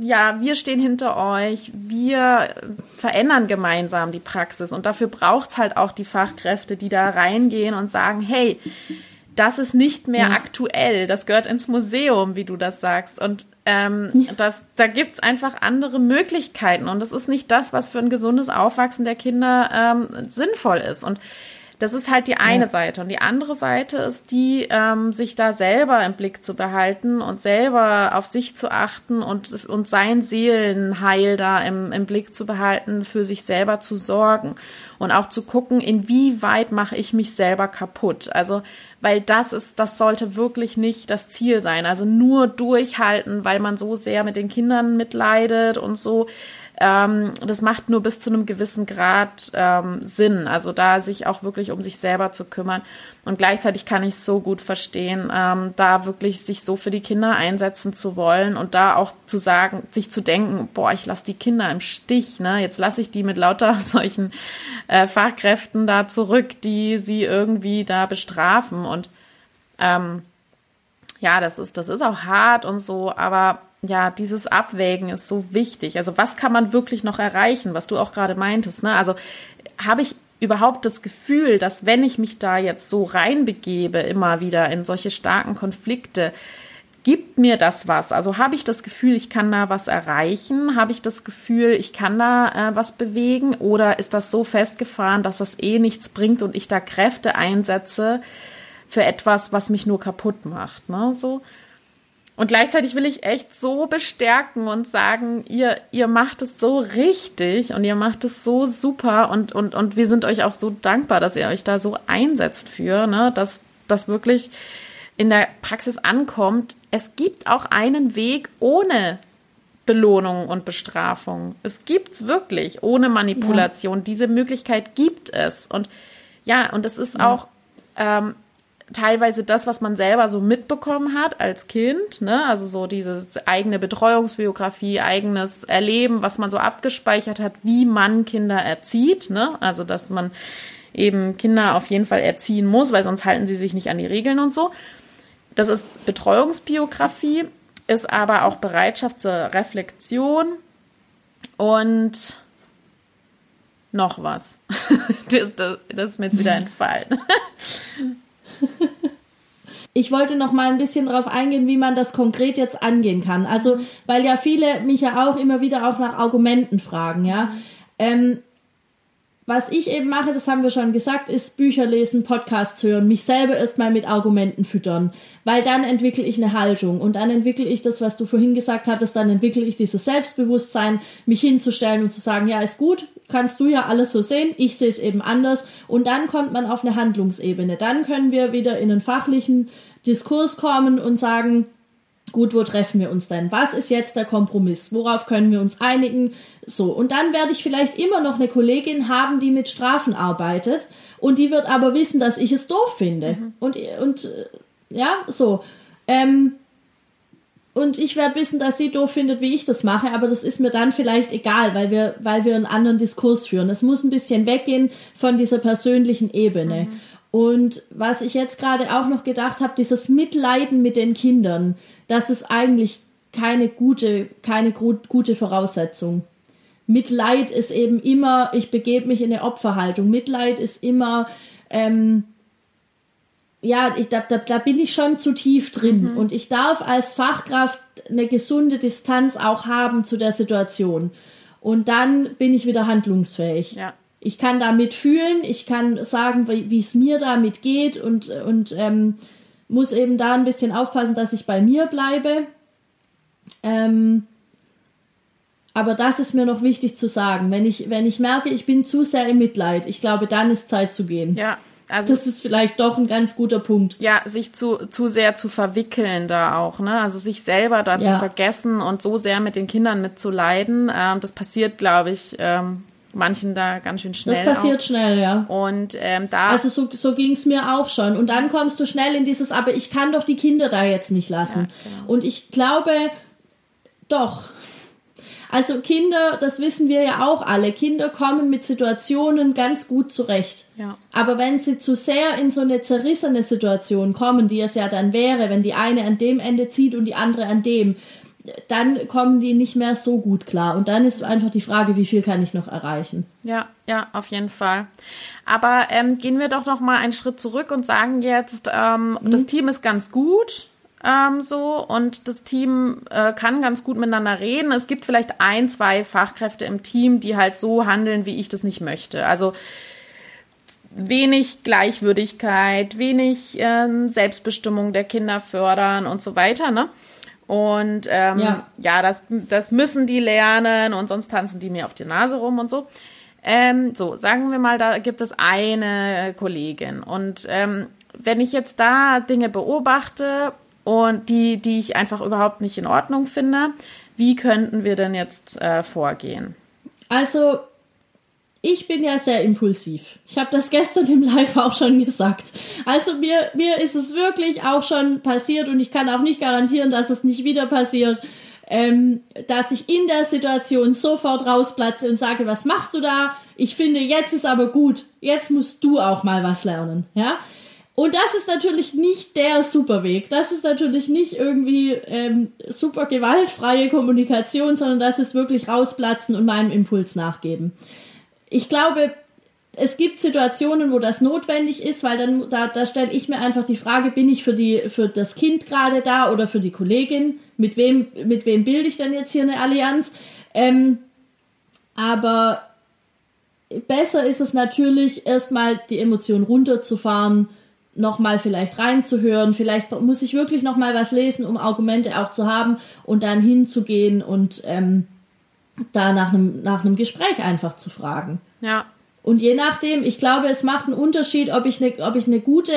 Speaker 2: ja, wir stehen hinter euch, wir verändern gemeinsam die Praxis und dafür braucht es halt auch die Fachkräfte, die da reingehen und sagen, hey, das ist nicht mehr ja. aktuell, das gehört ins Museum, wie du das sagst. Und ähm, ja. das, da gibt's einfach andere Möglichkeiten. Und das ist nicht das, was für ein gesundes Aufwachsen der Kinder ähm, sinnvoll ist. Und das ist halt die eine ja. Seite. Und die andere Seite ist die, ähm, sich da selber im Blick zu behalten und selber auf sich zu achten und, und sein Seelenheil da im, im Blick zu behalten, für sich selber zu sorgen. Und auch zu gucken, inwieweit mache ich mich selber kaputt. Also, weil das ist, das sollte wirklich nicht das Ziel sein. Also nur durchhalten, weil man so sehr mit den Kindern mitleidet und so ähm, das macht nur bis zu einem gewissen Grad ähm, Sinn. Also da sich auch wirklich um sich selber zu kümmern. Und gleichzeitig kann ich es so gut verstehen, ähm, da wirklich sich so für die Kinder einsetzen zu wollen und da auch zu sagen, sich zu denken, boah, ich lasse die Kinder im Stich, ne? Jetzt lasse ich die mit lauter (laughs) solchen äh, Fachkräften da zurück, die sie irgendwie da bestrafen. Und ähm, ja, das ist, das ist auch hart und so, aber ja, dieses Abwägen ist so wichtig. Also was kann man wirklich noch erreichen, was du auch gerade meintest. Ne? Also habe ich überhaupt das Gefühl, dass wenn ich mich da jetzt so reinbegebe, immer wieder in solche starken Konflikte, gibt mir das was? Also habe ich das Gefühl, ich kann da was erreichen? Habe ich das Gefühl, ich kann da äh, was bewegen? Oder ist das so festgefahren, dass das eh nichts bringt und ich da Kräfte einsetze für etwas, was mich nur kaputt macht? Ne? So. Und gleichzeitig will ich echt so bestärken und sagen, ihr, ihr macht es so richtig und ihr macht es so super und, und, und wir sind euch auch so dankbar, dass ihr euch da so einsetzt für, ne, dass das wirklich in der Praxis ankommt. Es gibt auch einen Weg ohne Belohnung und Bestrafung. Es gibt's wirklich ohne Manipulation. Ja. Diese Möglichkeit gibt es. Und ja, und es ist ja. auch ähm, teilweise das, was man selber so mitbekommen hat als Kind, ne? also so diese eigene Betreuungsbiografie, eigenes Erleben, was man so abgespeichert hat, wie man Kinder erzieht, ne? also dass man eben Kinder auf jeden Fall erziehen muss, weil sonst halten sie sich nicht an die Regeln und so. Das ist Betreuungsbiografie, ist aber auch Bereitschaft zur Reflexion und noch was. (laughs) das, das, das ist mir jetzt wieder entfallen. (laughs) (laughs)
Speaker 1: ich wollte noch mal ein bisschen darauf eingehen, wie man das konkret jetzt angehen kann. Also, weil ja viele mich ja auch immer wieder auch nach Argumenten fragen, ja. Ähm, was ich eben mache, das haben wir schon gesagt, ist Bücher lesen, Podcasts hören, mich selber erstmal mit Argumenten füttern, weil dann entwickle ich eine Haltung und dann entwickle ich das, was du vorhin gesagt hattest, dann entwickle ich dieses Selbstbewusstsein, mich hinzustellen und zu sagen, ja, ist gut, kannst du ja alles so sehen, ich sehe es eben anders und dann kommt man auf eine Handlungsebene. Dann können wir wieder in einen fachlichen Diskurs kommen und sagen, gut, wo treffen wir uns denn? Was ist jetzt der Kompromiss? Worauf können wir uns einigen? So, und dann werde ich vielleicht immer noch eine Kollegin haben, die mit Strafen arbeitet und die wird aber wissen, dass ich es doof finde. Mhm. Und, und äh, ja, so. Ähm, und ich werde wissen, dass sie doof findet, wie ich das mache, aber das ist mir dann vielleicht egal, weil wir, weil wir einen anderen Diskurs führen. Es muss ein bisschen weggehen von dieser persönlichen Ebene. Mhm. Und was ich jetzt gerade auch noch gedacht habe, dieses Mitleiden mit den Kindern, das ist eigentlich keine gute, keine gute Voraussetzung. Mitleid ist eben immer, ich begebe mich in eine Opferhaltung. Mitleid ist immer, ähm, ja, ich, da, da, da bin ich schon zu tief drin. Mhm. Und ich darf als Fachkraft eine gesunde Distanz auch haben zu der Situation. Und dann bin ich wieder handlungsfähig. Ja. Ich kann damit fühlen, ich kann sagen, wie es mir damit geht und, und ähm, muss eben da ein bisschen aufpassen, dass ich bei mir bleibe. Ähm, aber das ist mir noch wichtig zu sagen. Wenn ich, wenn ich merke, ich bin zu sehr im Mitleid, ich glaube, dann ist Zeit zu gehen.
Speaker 2: Ja,
Speaker 1: also, das ist vielleicht doch ein ganz guter Punkt.
Speaker 2: Ja, sich zu, zu sehr zu verwickeln da auch, ne? Also sich selber da ja. zu vergessen und so sehr mit den Kindern mitzuleiden. Ähm, das passiert, glaube ich, ähm, manchen da ganz schön schnell.
Speaker 1: Das passiert
Speaker 2: auch.
Speaker 1: schnell, ja.
Speaker 2: Und ähm, da.
Speaker 1: Also so, so ging es mir auch schon. Und dann kommst du schnell in dieses, aber ich kann doch die Kinder da jetzt nicht lassen. Ja, genau. Und ich glaube, doch, also Kinder, das wissen wir ja auch alle, Kinder kommen mit Situationen ganz gut zurecht. Ja. Aber wenn sie zu sehr in so eine zerrissene Situation kommen, die es ja dann wäre, wenn die eine an dem Ende zieht und die andere an dem, dann kommen die nicht mehr so gut klar. Und dann ist einfach die Frage, wie viel kann ich noch erreichen?
Speaker 2: Ja, ja, auf jeden Fall. Aber ähm, gehen wir doch noch mal einen Schritt zurück und sagen jetzt, ähm, mhm. das Team ist ganz gut. Ähm, so und das Team äh, kann ganz gut miteinander reden. Es gibt vielleicht ein, zwei Fachkräfte im Team, die halt so handeln, wie ich das nicht möchte. Also wenig Gleichwürdigkeit, wenig äh, Selbstbestimmung der Kinder fördern und so weiter. Ne? Und ähm, ja, ja das, das müssen die lernen und sonst tanzen die mir auf die Nase rum und so. Ähm, so, sagen wir mal, da gibt es eine Kollegin. Und ähm, wenn ich jetzt da Dinge beobachte und die, die ich einfach überhaupt nicht in Ordnung finde, wie könnten wir denn jetzt äh, vorgehen?
Speaker 1: Also ich bin ja sehr impulsiv. Ich habe das gestern im Live auch schon gesagt. Also mir, mir ist es wirklich auch schon passiert und ich kann auch nicht garantieren, dass es nicht wieder passiert, ähm, dass ich in der Situation sofort rausplatze und sage, was machst du da? Ich finde, jetzt ist aber gut. Jetzt musst du auch mal was lernen. Ja. Und das ist natürlich nicht der Superweg. Das ist natürlich nicht irgendwie ähm, super gewaltfreie Kommunikation, sondern das ist wirklich rausplatzen und meinem Impuls nachgeben ich glaube, es gibt Situationen, wo das notwendig ist, weil dann da, da stelle ich mir einfach die Frage, bin ich für die für das Kind gerade da oder für die Kollegin? Mit wem mit wem bilde ich denn jetzt hier eine Allianz? Ähm, aber besser ist es natürlich erstmal die Emotion runterzufahren, nochmal vielleicht reinzuhören, vielleicht muss ich wirklich nochmal was lesen, um Argumente auch zu haben und dann hinzugehen und ähm, da nach einem, nach einem Gespräch einfach zu fragen.
Speaker 2: Ja.
Speaker 1: Und je nachdem, ich glaube, es macht einen Unterschied, ob ich eine, ob ich eine gute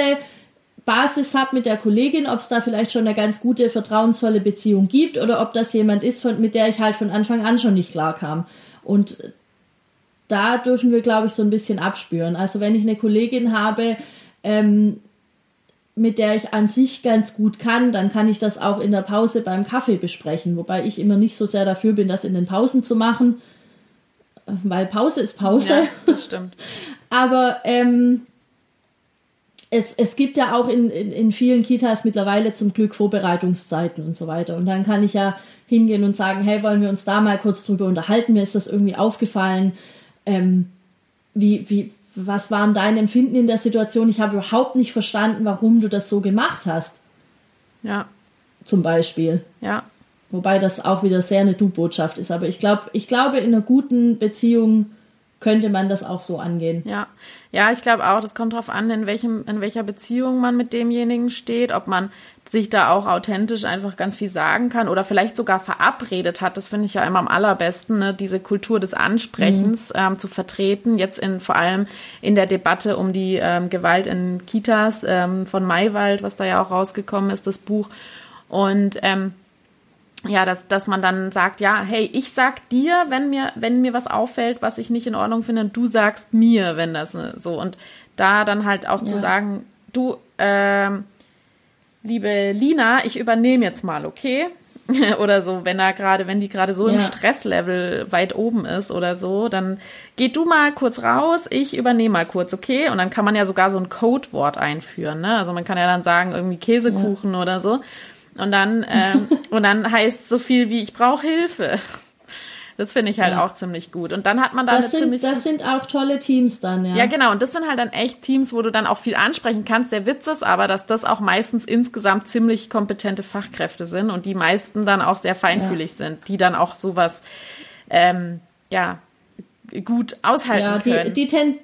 Speaker 1: Basis habe mit der Kollegin, ob es da vielleicht schon eine ganz gute, vertrauensvolle Beziehung gibt oder ob das jemand ist, von, mit der ich halt von Anfang an schon nicht klar kam. Und da dürfen wir, glaube ich, so ein bisschen abspüren. Also wenn ich eine Kollegin habe, ähm, mit der ich an sich ganz gut kann, dann kann ich das auch in der Pause beim Kaffee besprechen, wobei ich immer nicht so sehr dafür bin, das in den Pausen zu machen, weil Pause ist Pause. Ja,
Speaker 2: das (laughs) stimmt.
Speaker 1: Aber ähm, es, es gibt ja auch in, in, in vielen Kitas mittlerweile zum Glück Vorbereitungszeiten und so weiter. Und dann kann ich ja hingehen und sagen, hey, wollen wir uns da mal kurz drüber unterhalten? Mir ist das irgendwie aufgefallen. Ähm, wie, wie, was waren deine Empfinden in der Situation? Ich habe überhaupt nicht verstanden, warum du das so gemacht hast.
Speaker 2: Ja.
Speaker 1: Zum Beispiel.
Speaker 2: Ja.
Speaker 1: Wobei das auch wieder sehr eine Du-Botschaft ist. Aber ich glaube, ich glaube, in einer guten Beziehung könnte man das auch so angehen.
Speaker 2: Ja, ja, ich glaube auch, das kommt darauf an, in welchem, in welcher Beziehung man mit demjenigen steht, ob man sich da auch authentisch einfach ganz viel sagen kann oder vielleicht sogar verabredet hat. Das finde ich ja immer am allerbesten, ne? diese Kultur des Ansprechens mhm. ähm, zu vertreten. Jetzt in vor allem in der Debatte um die ähm, Gewalt in Kitas ähm, von Maywald, was da ja auch rausgekommen ist, das Buch. Und ähm, ja, dass, dass man dann sagt, ja, hey, ich sag dir, wenn mir, wenn mir was auffällt, was ich nicht in Ordnung finde, und du sagst mir, wenn das ne, so. Und da dann halt auch ja. zu sagen, du, ähm, liebe Lina, ich übernehme jetzt mal, okay? (laughs) oder so, wenn er gerade, wenn die gerade so ja. im Stresslevel weit oben ist oder so, dann geh du mal kurz raus, ich übernehme mal kurz, okay? Und dann kann man ja sogar so ein Codewort einführen, ne? Also man kann ja dann sagen, irgendwie Käsekuchen ja. oder so. Und dann, ähm, (laughs) und dann heißt so viel wie, ich brauche Hilfe. Das finde ich halt ja. auch ziemlich gut. Und dann hat man da
Speaker 1: das sind,
Speaker 2: ziemlich.
Speaker 1: Das sind auch tolle Teams dann, ja.
Speaker 2: Ja, genau. Und das sind halt dann echt Teams, wo du dann auch viel ansprechen kannst. Der Witz ist aber, dass das auch meistens insgesamt ziemlich kompetente Fachkräfte sind und die meisten dann auch sehr feinfühlig ja. sind, die dann auch sowas, ähm, ja, gut aushalten ja,
Speaker 1: die,
Speaker 2: können.
Speaker 1: Die, ten,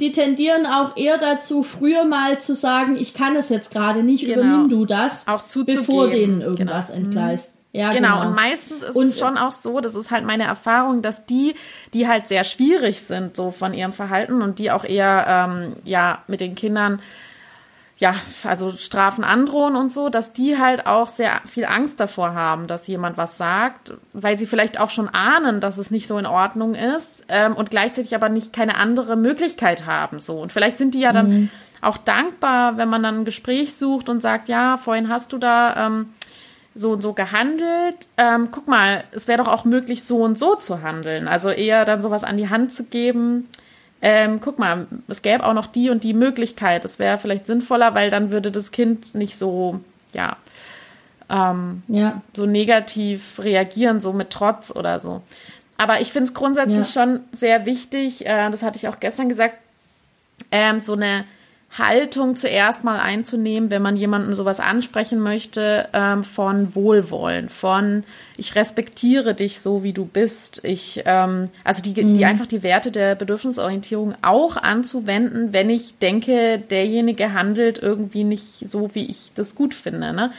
Speaker 1: die tendieren auch eher dazu, früher mal zu sagen, ich kann es jetzt gerade nicht, genau. übernimm du das,
Speaker 2: auch
Speaker 1: bevor denen irgendwas genau. entgleist.
Speaker 2: Ja, genau. genau. Und meistens ist und, es schon auch so, das ist halt meine Erfahrung, dass die, die halt sehr schwierig sind, so von ihrem Verhalten und die auch eher, ähm, ja, mit den Kindern, ja, also Strafen androhen und so, dass die halt auch sehr viel Angst davor haben, dass jemand was sagt, weil sie vielleicht auch schon ahnen, dass es nicht so in Ordnung ist ähm, und gleichzeitig aber nicht keine andere Möglichkeit haben, so. Und vielleicht sind die ja dann mhm. auch dankbar, wenn man dann ein Gespräch sucht und sagt, ja, vorhin hast du da, ähm, so und so gehandelt. Ähm, guck mal, es wäre doch auch möglich, so und so zu handeln. Also eher dann sowas an die Hand zu geben. Ähm, guck mal, es gäbe auch noch die und die Möglichkeit. Es wäre vielleicht sinnvoller, weil dann würde das Kind nicht so, ja, ähm, ja. so negativ reagieren, so mit Trotz oder so. Aber ich finde es grundsätzlich ja. schon sehr wichtig, äh, das hatte ich auch gestern gesagt, ähm, so eine Haltung zuerst mal einzunehmen, wenn man jemandem sowas ansprechen möchte, ähm, von Wohlwollen, von ich respektiere dich so, wie du bist. Ich, ähm, also die, mhm. die einfach die Werte der Bedürfnisorientierung auch anzuwenden, wenn ich denke, derjenige handelt irgendwie nicht so, wie ich das gut finde. Ne?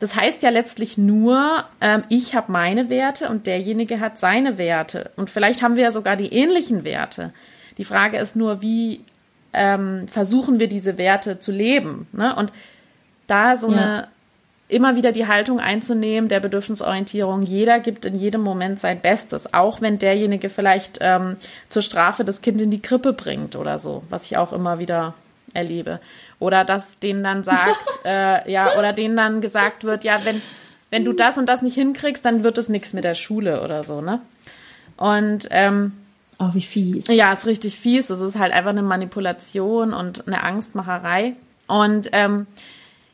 Speaker 2: Das heißt ja letztlich nur, ähm, ich habe meine Werte und derjenige hat seine Werte. Und vielleicht haben wir ja sogar die ähnlichen Werte. Die Frage ist nur, wie ähm, versuchen wir diese Werte zu leben. Ne? Und da so ja. eine immer wieder die Haltung einzunehmen der Bedürfnisorientierung. Jeder gibt in jedem Moment sein Bestes, auch wenn derjenige vielleicht ähm, zur Strafe das Kind in die Krippe bringt oder so, was ich auch immer wieder erlebe. Oder dass denen dann (laughs) sagt, äh, ja, oder denen dann gesagt wird, ja, wenn, wenn du das und das nicht hinkriegst, dann wird es nichts mit der Schule oder so, ne? Und ähm,
Speaker 1: Oh, wie fies.
Speaker 2: Ja, ist richtig fies. Es ist halt einfach eine Manipulation und eine Angstmacherei. Und ähm,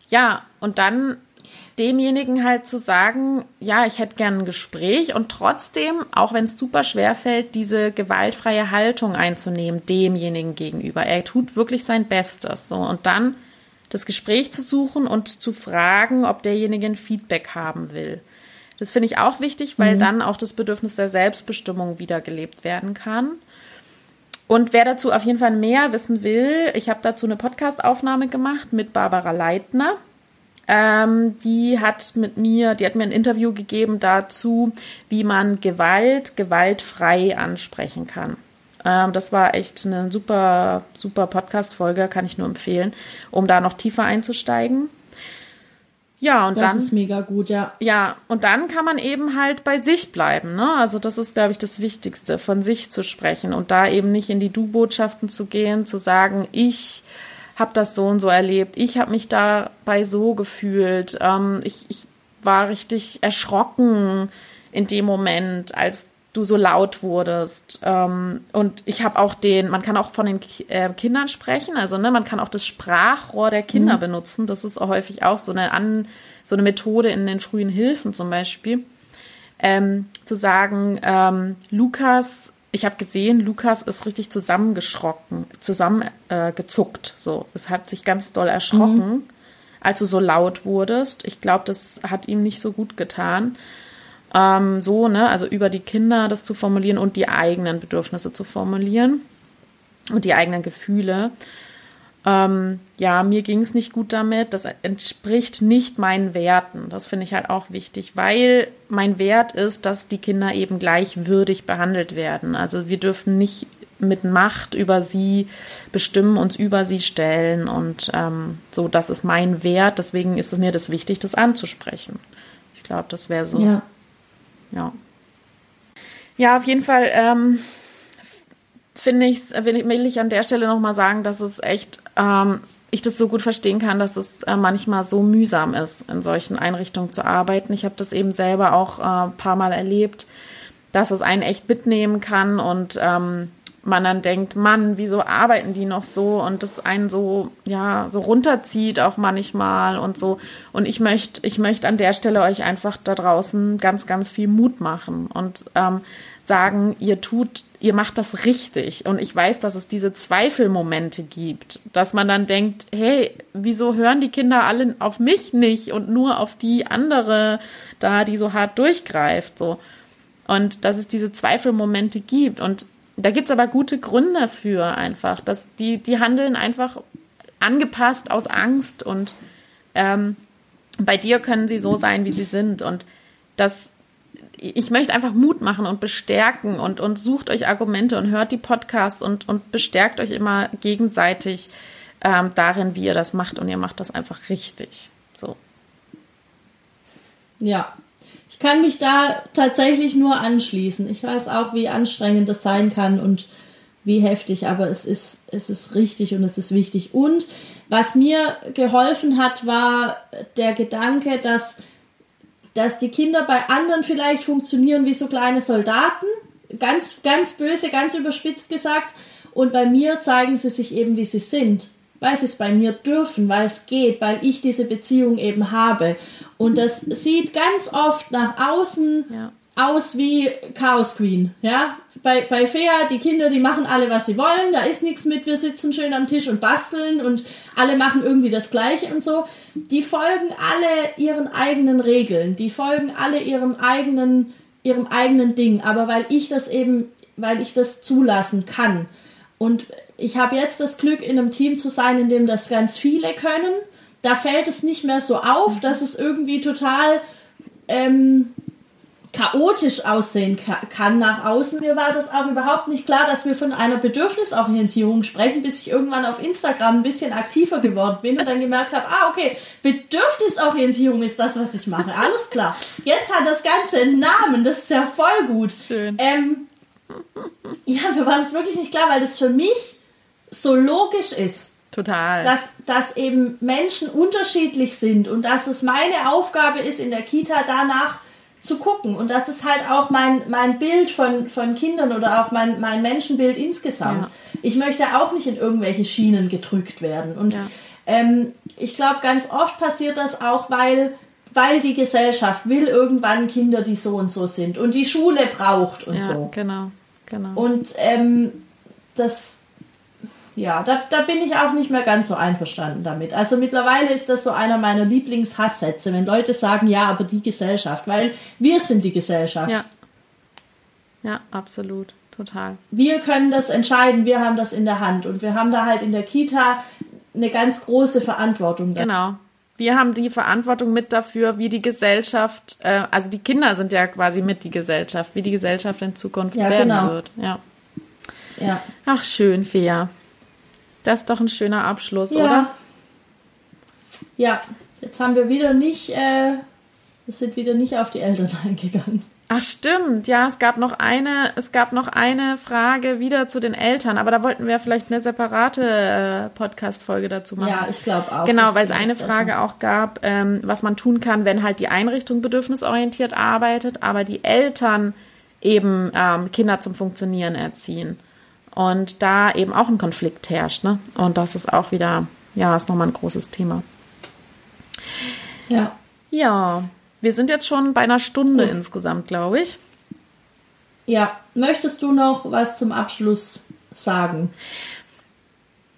Speaker 2: ja, und dann demjenigen halt zu sagen, ja, ich hätte gern ein Gespräch und trotzdem, auch wenn es super schwer fällt, diese gewaltfreie Haltung einzunehmen demjenigen gegenüber. Er tut wirklich sein Bestes. So und dann das Gespräch zu suchen und zu fragen, ob derjenige ein Feedback haben will. Das finde ich auch wichtig, weil mhm. dann auch das Bedürfnis der Selbstbestimmung wiedergelebt werden kann. Und wer dazu auf jeden Fall mehr wissen will, ich habe dazu eine Podcastaufnahme gemacht mit Barbara Leitner. Ähm, die hat mit mir, die hat mir ein Interview gegeben dazu, wie man Gewalt gewaltfrei ansprechen kann. Ähm, das war echt eine super, super Podcast-Folge, kann ich nur empfehlen, um da noch tiefer einzusteigen. Ja, und
Speaker 1: das
Speaker 2: dann.
Speaker 1: Das ist mega gut, ja.
Speaker 2: Ja, und dann kann man eben halt bei sich bleiben, ne? Also das ist, glaube ich, das Wichtigste, von sich zu sprechen und da eben nicht in die Du-Botschaften zu gehen, zu sagen, ich habe das so und so erlebt, ich habe mich dabei so gefühlt, ähm, ich, ich war richtig erschrocken in dem Moment, als du so laut wurdest. Ähm, und ich habe auch den, man kann auch von den äh, Kindern sprechen, also ne, man kann auch das Sprachrohr der Kinder mhm. benutzen. Das ist auch häufig auch so eine, An, so eine Methode in den frühen Hilfen zum Beispiel. Ähm, zu sagen, ähm, Lukas, ich habe gesehen, Lukas ist richtig zusammengeschrocken, zusammengezuckt. Äh, so, es hat sich ganz doll erschrocken, mhm. als du so laut wurdest. Ich glaube, das hat ihm nicht so gut getan. Ähm, so, ne, also über die Kinder das zu formulieren und die eigenen Bedürfnisse zu formulieren und die eigenen Gefühle. Ähm, ja, mir ging es nicht gut damit. Das entspricht nicht meinen Werten. Das finde ich halt auch wichtig, weil mein Wert ist, dass die Kinder eben gleichwürdig behandelt werden. Also wir dürfen nicht mit Macht über sie bestimmen, uns über sie stellen und ähm, so, das ist mein Wert. Deswegen ist es mir das wichtig, das anzusprechen. Ich glaube, das wäre so ja ja. Ja, auf jeden Fall ähm, finde ich, will, ich an der Stelle nochmal sagen, dass es echt, ähm, ich das so gut verstehen kann, dass es äh, manchmal so mühsam ist, in solchen Einrichtungen zu arbeiten. Ich habe das eben selber auch äh, ein paar Mal erlebt, dass es einen echt mitnehmen kann und ähm, man dann denkt, Mann, wieso arbeiten die noch so und das einen so, ja, so runterzieht auch manchmal und so. Und ich möchte, ich möchte an der Stelle euch einfach da draußen ganz, ganz viel Mut machen und ähm, sagen, ihr tut, ihr macht das richtig. Und ich weiß, dass es diese Zweifelmomente gibt, dass man dann denkt, hey, wieso hören die Kinder alle auf mich nicht und nur auf die andere da, die so hart durchgreift, so. Und dass es diese Zweifelmomente gibt und da gibt es aber gute Gründe für einfach. Dass die, die handeln einfach angepasst aus Angst und ähm, bei dir können sie so sein, wie sie sind. Und das, ich möchte einfach Mut machen und bestärken und, und sucht euch Argumente und hört die Podcasts und, und bestärkt euch immer gegenseitig ähm, darin, wie ihr das macht. Und ihr macht das einfach richtig. So.
Speaker 1: Ja, ich kann mich da tatsächlich nur anschließen. Ich weiß auch, wie anstrengend das sein kann und wie heftig, aber es ist, es ist richtig und es ist wichtig. Und was mir geholfen hat, war der Gedanke, dass, dass die Kinder bei anderen vielleicht funktionieren wie so kleine Soldaten. Ganz, ganz böse, ganz überspitzt gesagt. Und bei mir zeigen sie sich eben, wie sie sind. Weil sie es bei mir dürfen, weil es geht, weil ich diese Beziehung eben habe. Und das sieht ganz oft nach außen ja. aus wie Chaos Queen. Ja, bei, bei Fea, die Kinder, die machen alle, was sie wollen, da ist nichts mit, wir sitzen schön am Tisch und basteln und alle machen irgendwie das Gleiche und so. Die folgen alle ihren eigenen Regeln, die folgen alle ihrem eigenen, ihrem eigenen Ding, aber weil ich das eben, weil ich das zulassen kann. Und ich habe jetzt das Glück, in einem Team zu sein, in dem das ganz viele können. Da fällt es nicht mehr so auf, mhm. dass es irgendwie total ähm, chaotisch aussehen kann nach außen. Mir war das auch überhaupt nicht klar, dass wir von einer Bedürfnisorientierung sprechen, bis ich irgendwann auf Instagram ein bisschen aktiver geworden bin und dann gemerkt habe, ah, okay, Bedürfnisorientierung ist das, was ich mache. Alles klar. Jetzt hat das Ganze einen Namen, das ist ja voll gut. Schön. Ähm, ja, mir war das wirklich nicht klar, weil das für mich so logisch ist.
Speaker 2: Total.
Speaker 1: Dass, dass eben Menschen unterschiedlich sind und dass es meine Aufgabe ist, in der Kita danach zu gucken und das ist halt auch mein, mein Bild von, von Kindern oder auch mein, mein Menschenbild insgesamt. Ja. Ich möchte auch nicht in irgendwelche Schienen gedrückt werden. Und ja. ähm, ich glaube, ganz oft passiert das auch, weil, weil die Gesellschaft will irgendwann Kinder, die so und so sind und die Schule braucht und
Speaker 2: ja,
Speaker 1: so.
Speaker 2: Genau, genau.
Speaker 1: Und ähm, das ja, da, da bin ich auch nicht mehr ganz so einverstanden damit. Also mittlerweile ist das so einer meiner Lieblingshasssätze, wenn Leute sagen, ja, aber die Gesellschaft, weil wir sind die Gesellschaft.
Speaker 2: Ja. Ja, absolut, total.
Speaker 1: Wir können das entscheiden, wir haben das in der Hand und wir haben da halt in der Kita eine ganz große Verantwortung.
Speaker 2: Da. Genau. Wir haben die Verantwortung mit dafür, wie die Gesellschaft, äh, also die Kinder sind ja quasi mit die Gesellschaft, wie die Gesellschaft in Zukunft ja, werden genau. wird. Ja. Ja. Ach, schön, Fia. Das ist doch ein schöner Abschluss, ja. oder?
Speaker 1: Ja, jetzt haben wir wieder nicht, äh, wir sind wieder nicht auf die Eltern (laughs) eingegangen.
Speaker 2: Ach stimmt, ja, es gab noch eine, es gab noch eine Frage wieder zu den Eltern, aber da wollten wir vielleicht eine separate äh, Podcast-Folge dazu machen.
Speaker 1: Ja, ich glaube auch.
Speaker 2: Genau, weil es eine Frage besser. auch gab, ähm, was man tun kann, wenn halt die Einrichtung bedürfnisorientiert arbeitet, aber die Eltern eben ähm, Kinder zum Funktionieren erziehen und da eben auch ein Konflikt herrscht. Ne? Und das ist auch wieder, ja, ist nochmal ein großes Thema.
Speaker 1: Ja.
Speaker 2: Ja, wir sind jetzt schon bei einer Stunde Gut. insgesamt, glaube ich.
Speaker 1: Ja, möchtest du noch was zum Abschluss sagen?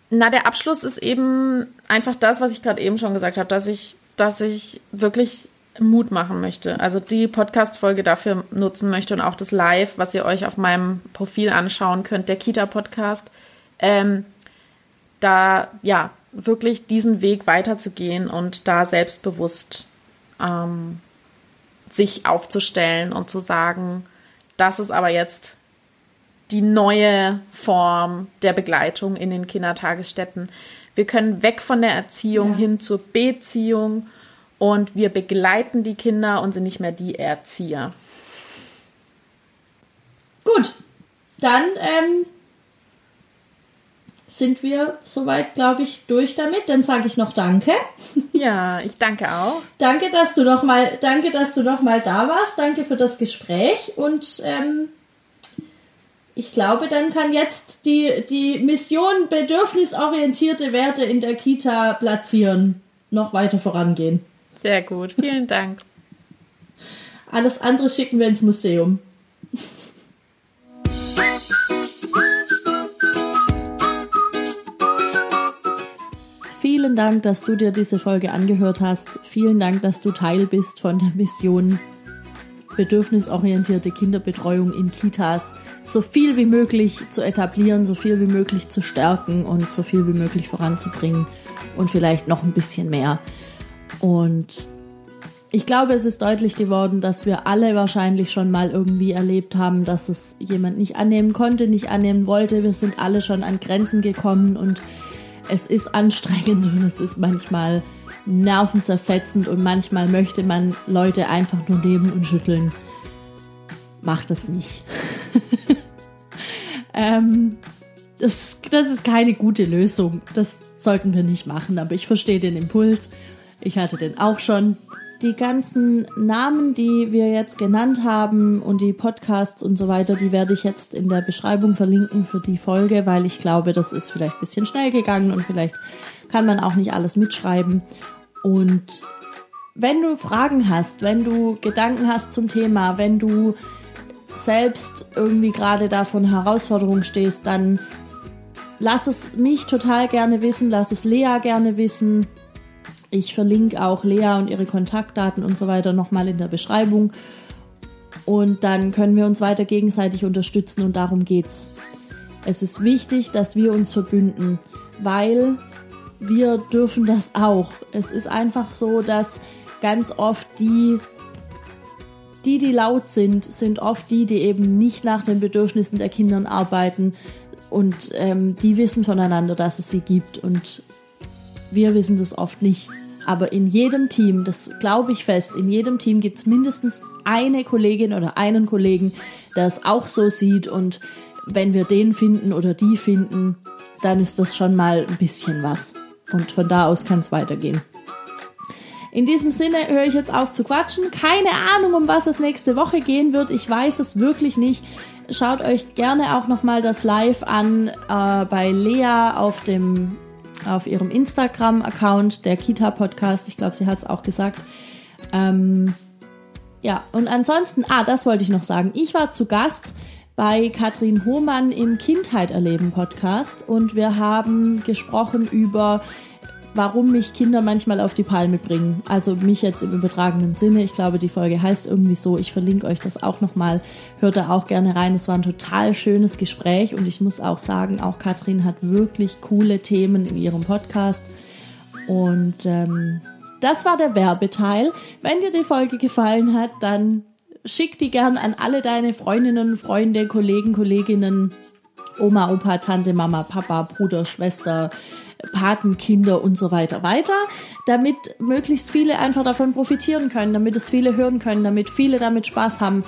Speaker 2: Na, der Abschluss ist eben einfach das, was ich gerade eben schon gesagt habe, dass ich, dass ich wirklich Mut machen möchte. Also die Podcast-Folge dafür nutzen möchte und auch das Live, was ihr euch auf meinem Profil anschauen könnt, der Kita-Podcast. Ähm, da, ja, wirklich diesen Weg weiterzugehen und da selbstbewusst ähm, sich aufzustellen und zu sagen, das ist aber jetzt die neue Form der Begleitung in den Kindertagesstätten. Wir können weg von der Erziehung ja. hin zur Beziehung und wir begleiten die Kinder und sind nicht mehr die Erzieher.
Speaker 1: Gut, dann ähm, sind wir soweit, glaube ich, durch damit. Dann sage ich noch Danke. (laughs)
Speaker 2: Ja, ich danke auch.
Speaker 1: danke, dass du noch mal, danke, dass du noch mal da warst. Danke für das Gespräch und ähm, ich glaube, dann kann jetzt die, die Mission bedürfnisorientierte Werte in der Kita platzieren noch weiter vorangehen.
Speaker 2: Sehr gut, vielen Dank.
Speaker 1: Alles andere schicken wir ins Museum. Vielen Dank, dass du dir diese Folge angehört hast. Vielen Dank, dass du Teil bist von der Mission bedürfnisorientierte Kinderbetreuung in Kitas so viel wie möglich zu etablieren, so viel wie möglich zu stärken und so viel wie möglich voranzubringen und vielleicht noch ein bisschen mehr. Und ich glaube, es ist deutlich geworden, dass wir alle wahrscheinlich schon mal irgendwie erlebt haben, dass es jemand nicht annehmen konnte, nicht annehmen wollte. Wir sind alle schon an Grenzen gekommen und es ist anstrengend (laughs) und es ist manchmal nervenzerfetzend und manchmal möchte man Leute einfach nur nehmen und schütteln. Macht das nicht. (laughs) ähm, das, das ist keine gute Lösung. Das sollten wir nicht machen, aber ich verstehe den Impuls. Ich hatte den auch schon. die ganzen Namen, die wir jetzt genannt haben und die Podcasts und so weiter, die werde ich jetzt in der Beschreibung verlinken für die Folge, weil ich glaube, das ist vielleicht ein bisschen schnell gegangen und vielleicht kann man auch nicht alles mitschreiben. Und wenn du Fragen hast, wenn du Gedanken hast zum Thema, wenn du selbst irgendwie gerade da von Herausforderungen stehst, dann lass es mich total gerne wissen, lass es Lea gerne wissen. Ich verlinke auch Lea und ihre Kontaktdaten und so weiter nochmal in der Beschreibung. Und dann können wir uns weiter gegenseitig unterstützen und darum geht's. Es ist wichtig, dass wir uns verbünden, weil wir dürfen das auch. Es ist einfach so, dass ganz oft die, die, die laut sind, sind oft die, die eben nicht nach den Bedürfnissen der Kinder arbeiten und ähm, die wissen voneinander, dass es sie gibt und wir wissen das oft nicht. Aber in jedem Team, das glaube ich fest, in jedem Team gibt es mindestens eine Kollegin oder einen Kollegen, der es auch so sieht und wenn wir den finden oder die finden, dann ist das schon mal ein bisschen was. Und von da aus kann es weitergehen. In diesem Sinne höre ich jetzt auf zu quatschen. Keine Ahnung, um was es nächste Woche gehen wird. Ich weiß es wirklich nicht. Schaut euch gerne auch nochmal das Live an äh, bei Lea auf dem auf ihrem Instagram-Account, der Kita-Podcast. Ich glaube, sie hat es auch gesagt. Ähm, ja, und ansonsten, ah, das wollte ich noch sagen. Ich war zu Gast bei Katrin Hohmann im Kindheit erleben Podcast und wir haben gesprochen über warum mich Kinder manchmal auf die Palme bringen. Also mich jetzt im übertragenen Sinne. Ich glaube, die Folge heißt irgendwie so. Ich verlinke euch das auch nochmal. Hört da auch gerne rein. Es war ein total schönes Gespräch und ich muss auch sagen, auch Katrin hat wirklich coole Themen in ihrem Podcast. Und ähm, das war der Werbeteil. Wenn dir die Folge gefallen hat, dann schick die gern an alle deine Freundinnen, Freunde, Kollegen, Kolleginnen, Oma, Opa, Tante, Mama, Papa, Bruder, Schwester, Patenkinder und so weiter weiter, damit möglichst viele einfach davon profitieren können, damit es viele hören können, damit viele damit Spaß haben.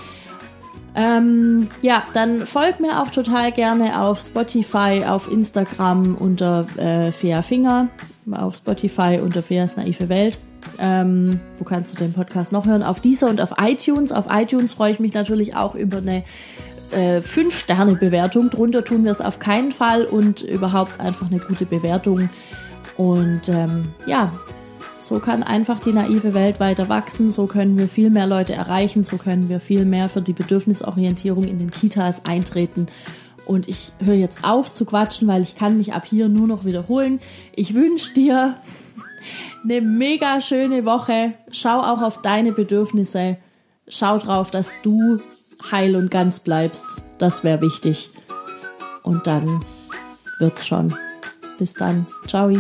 Speaker 1: Ähm, ja, dann folgt mir auch total gerne auf Spotify, auf Instagram unter äh, Fea Finger, auf Spotify unter Feas naive Welt. Ähm, wo kannst du den Podcast noch hören? Auf dieser und auf iTunes. Auf iTunes freue ich mich natürlich auch über eine äh, 5-Sterne-Bewertung. Drunter tun wir es auf keinen Fall und überhaupt einfach eine gute Bewertung. Und ähm, ja, so kann einfach die naive Welt weiter wachsen, so können wir viel mehr Leute erreichen, so können wir viel mehr für die Bedürfnisorientierung in den Kitas eintreten. Und ich höre jetzt auf zu quatschen, weil ich kann mich ab hier nur noch wiederholen. Ich wünsche dir (laughs) eine mega schöne Woche. Schau auch auf deine Bedürfnisse. Schau drauf, dass du heil und ganz bleibst. Das wäre wichtig. Und dann wird's schon. Bis dann. Ciao.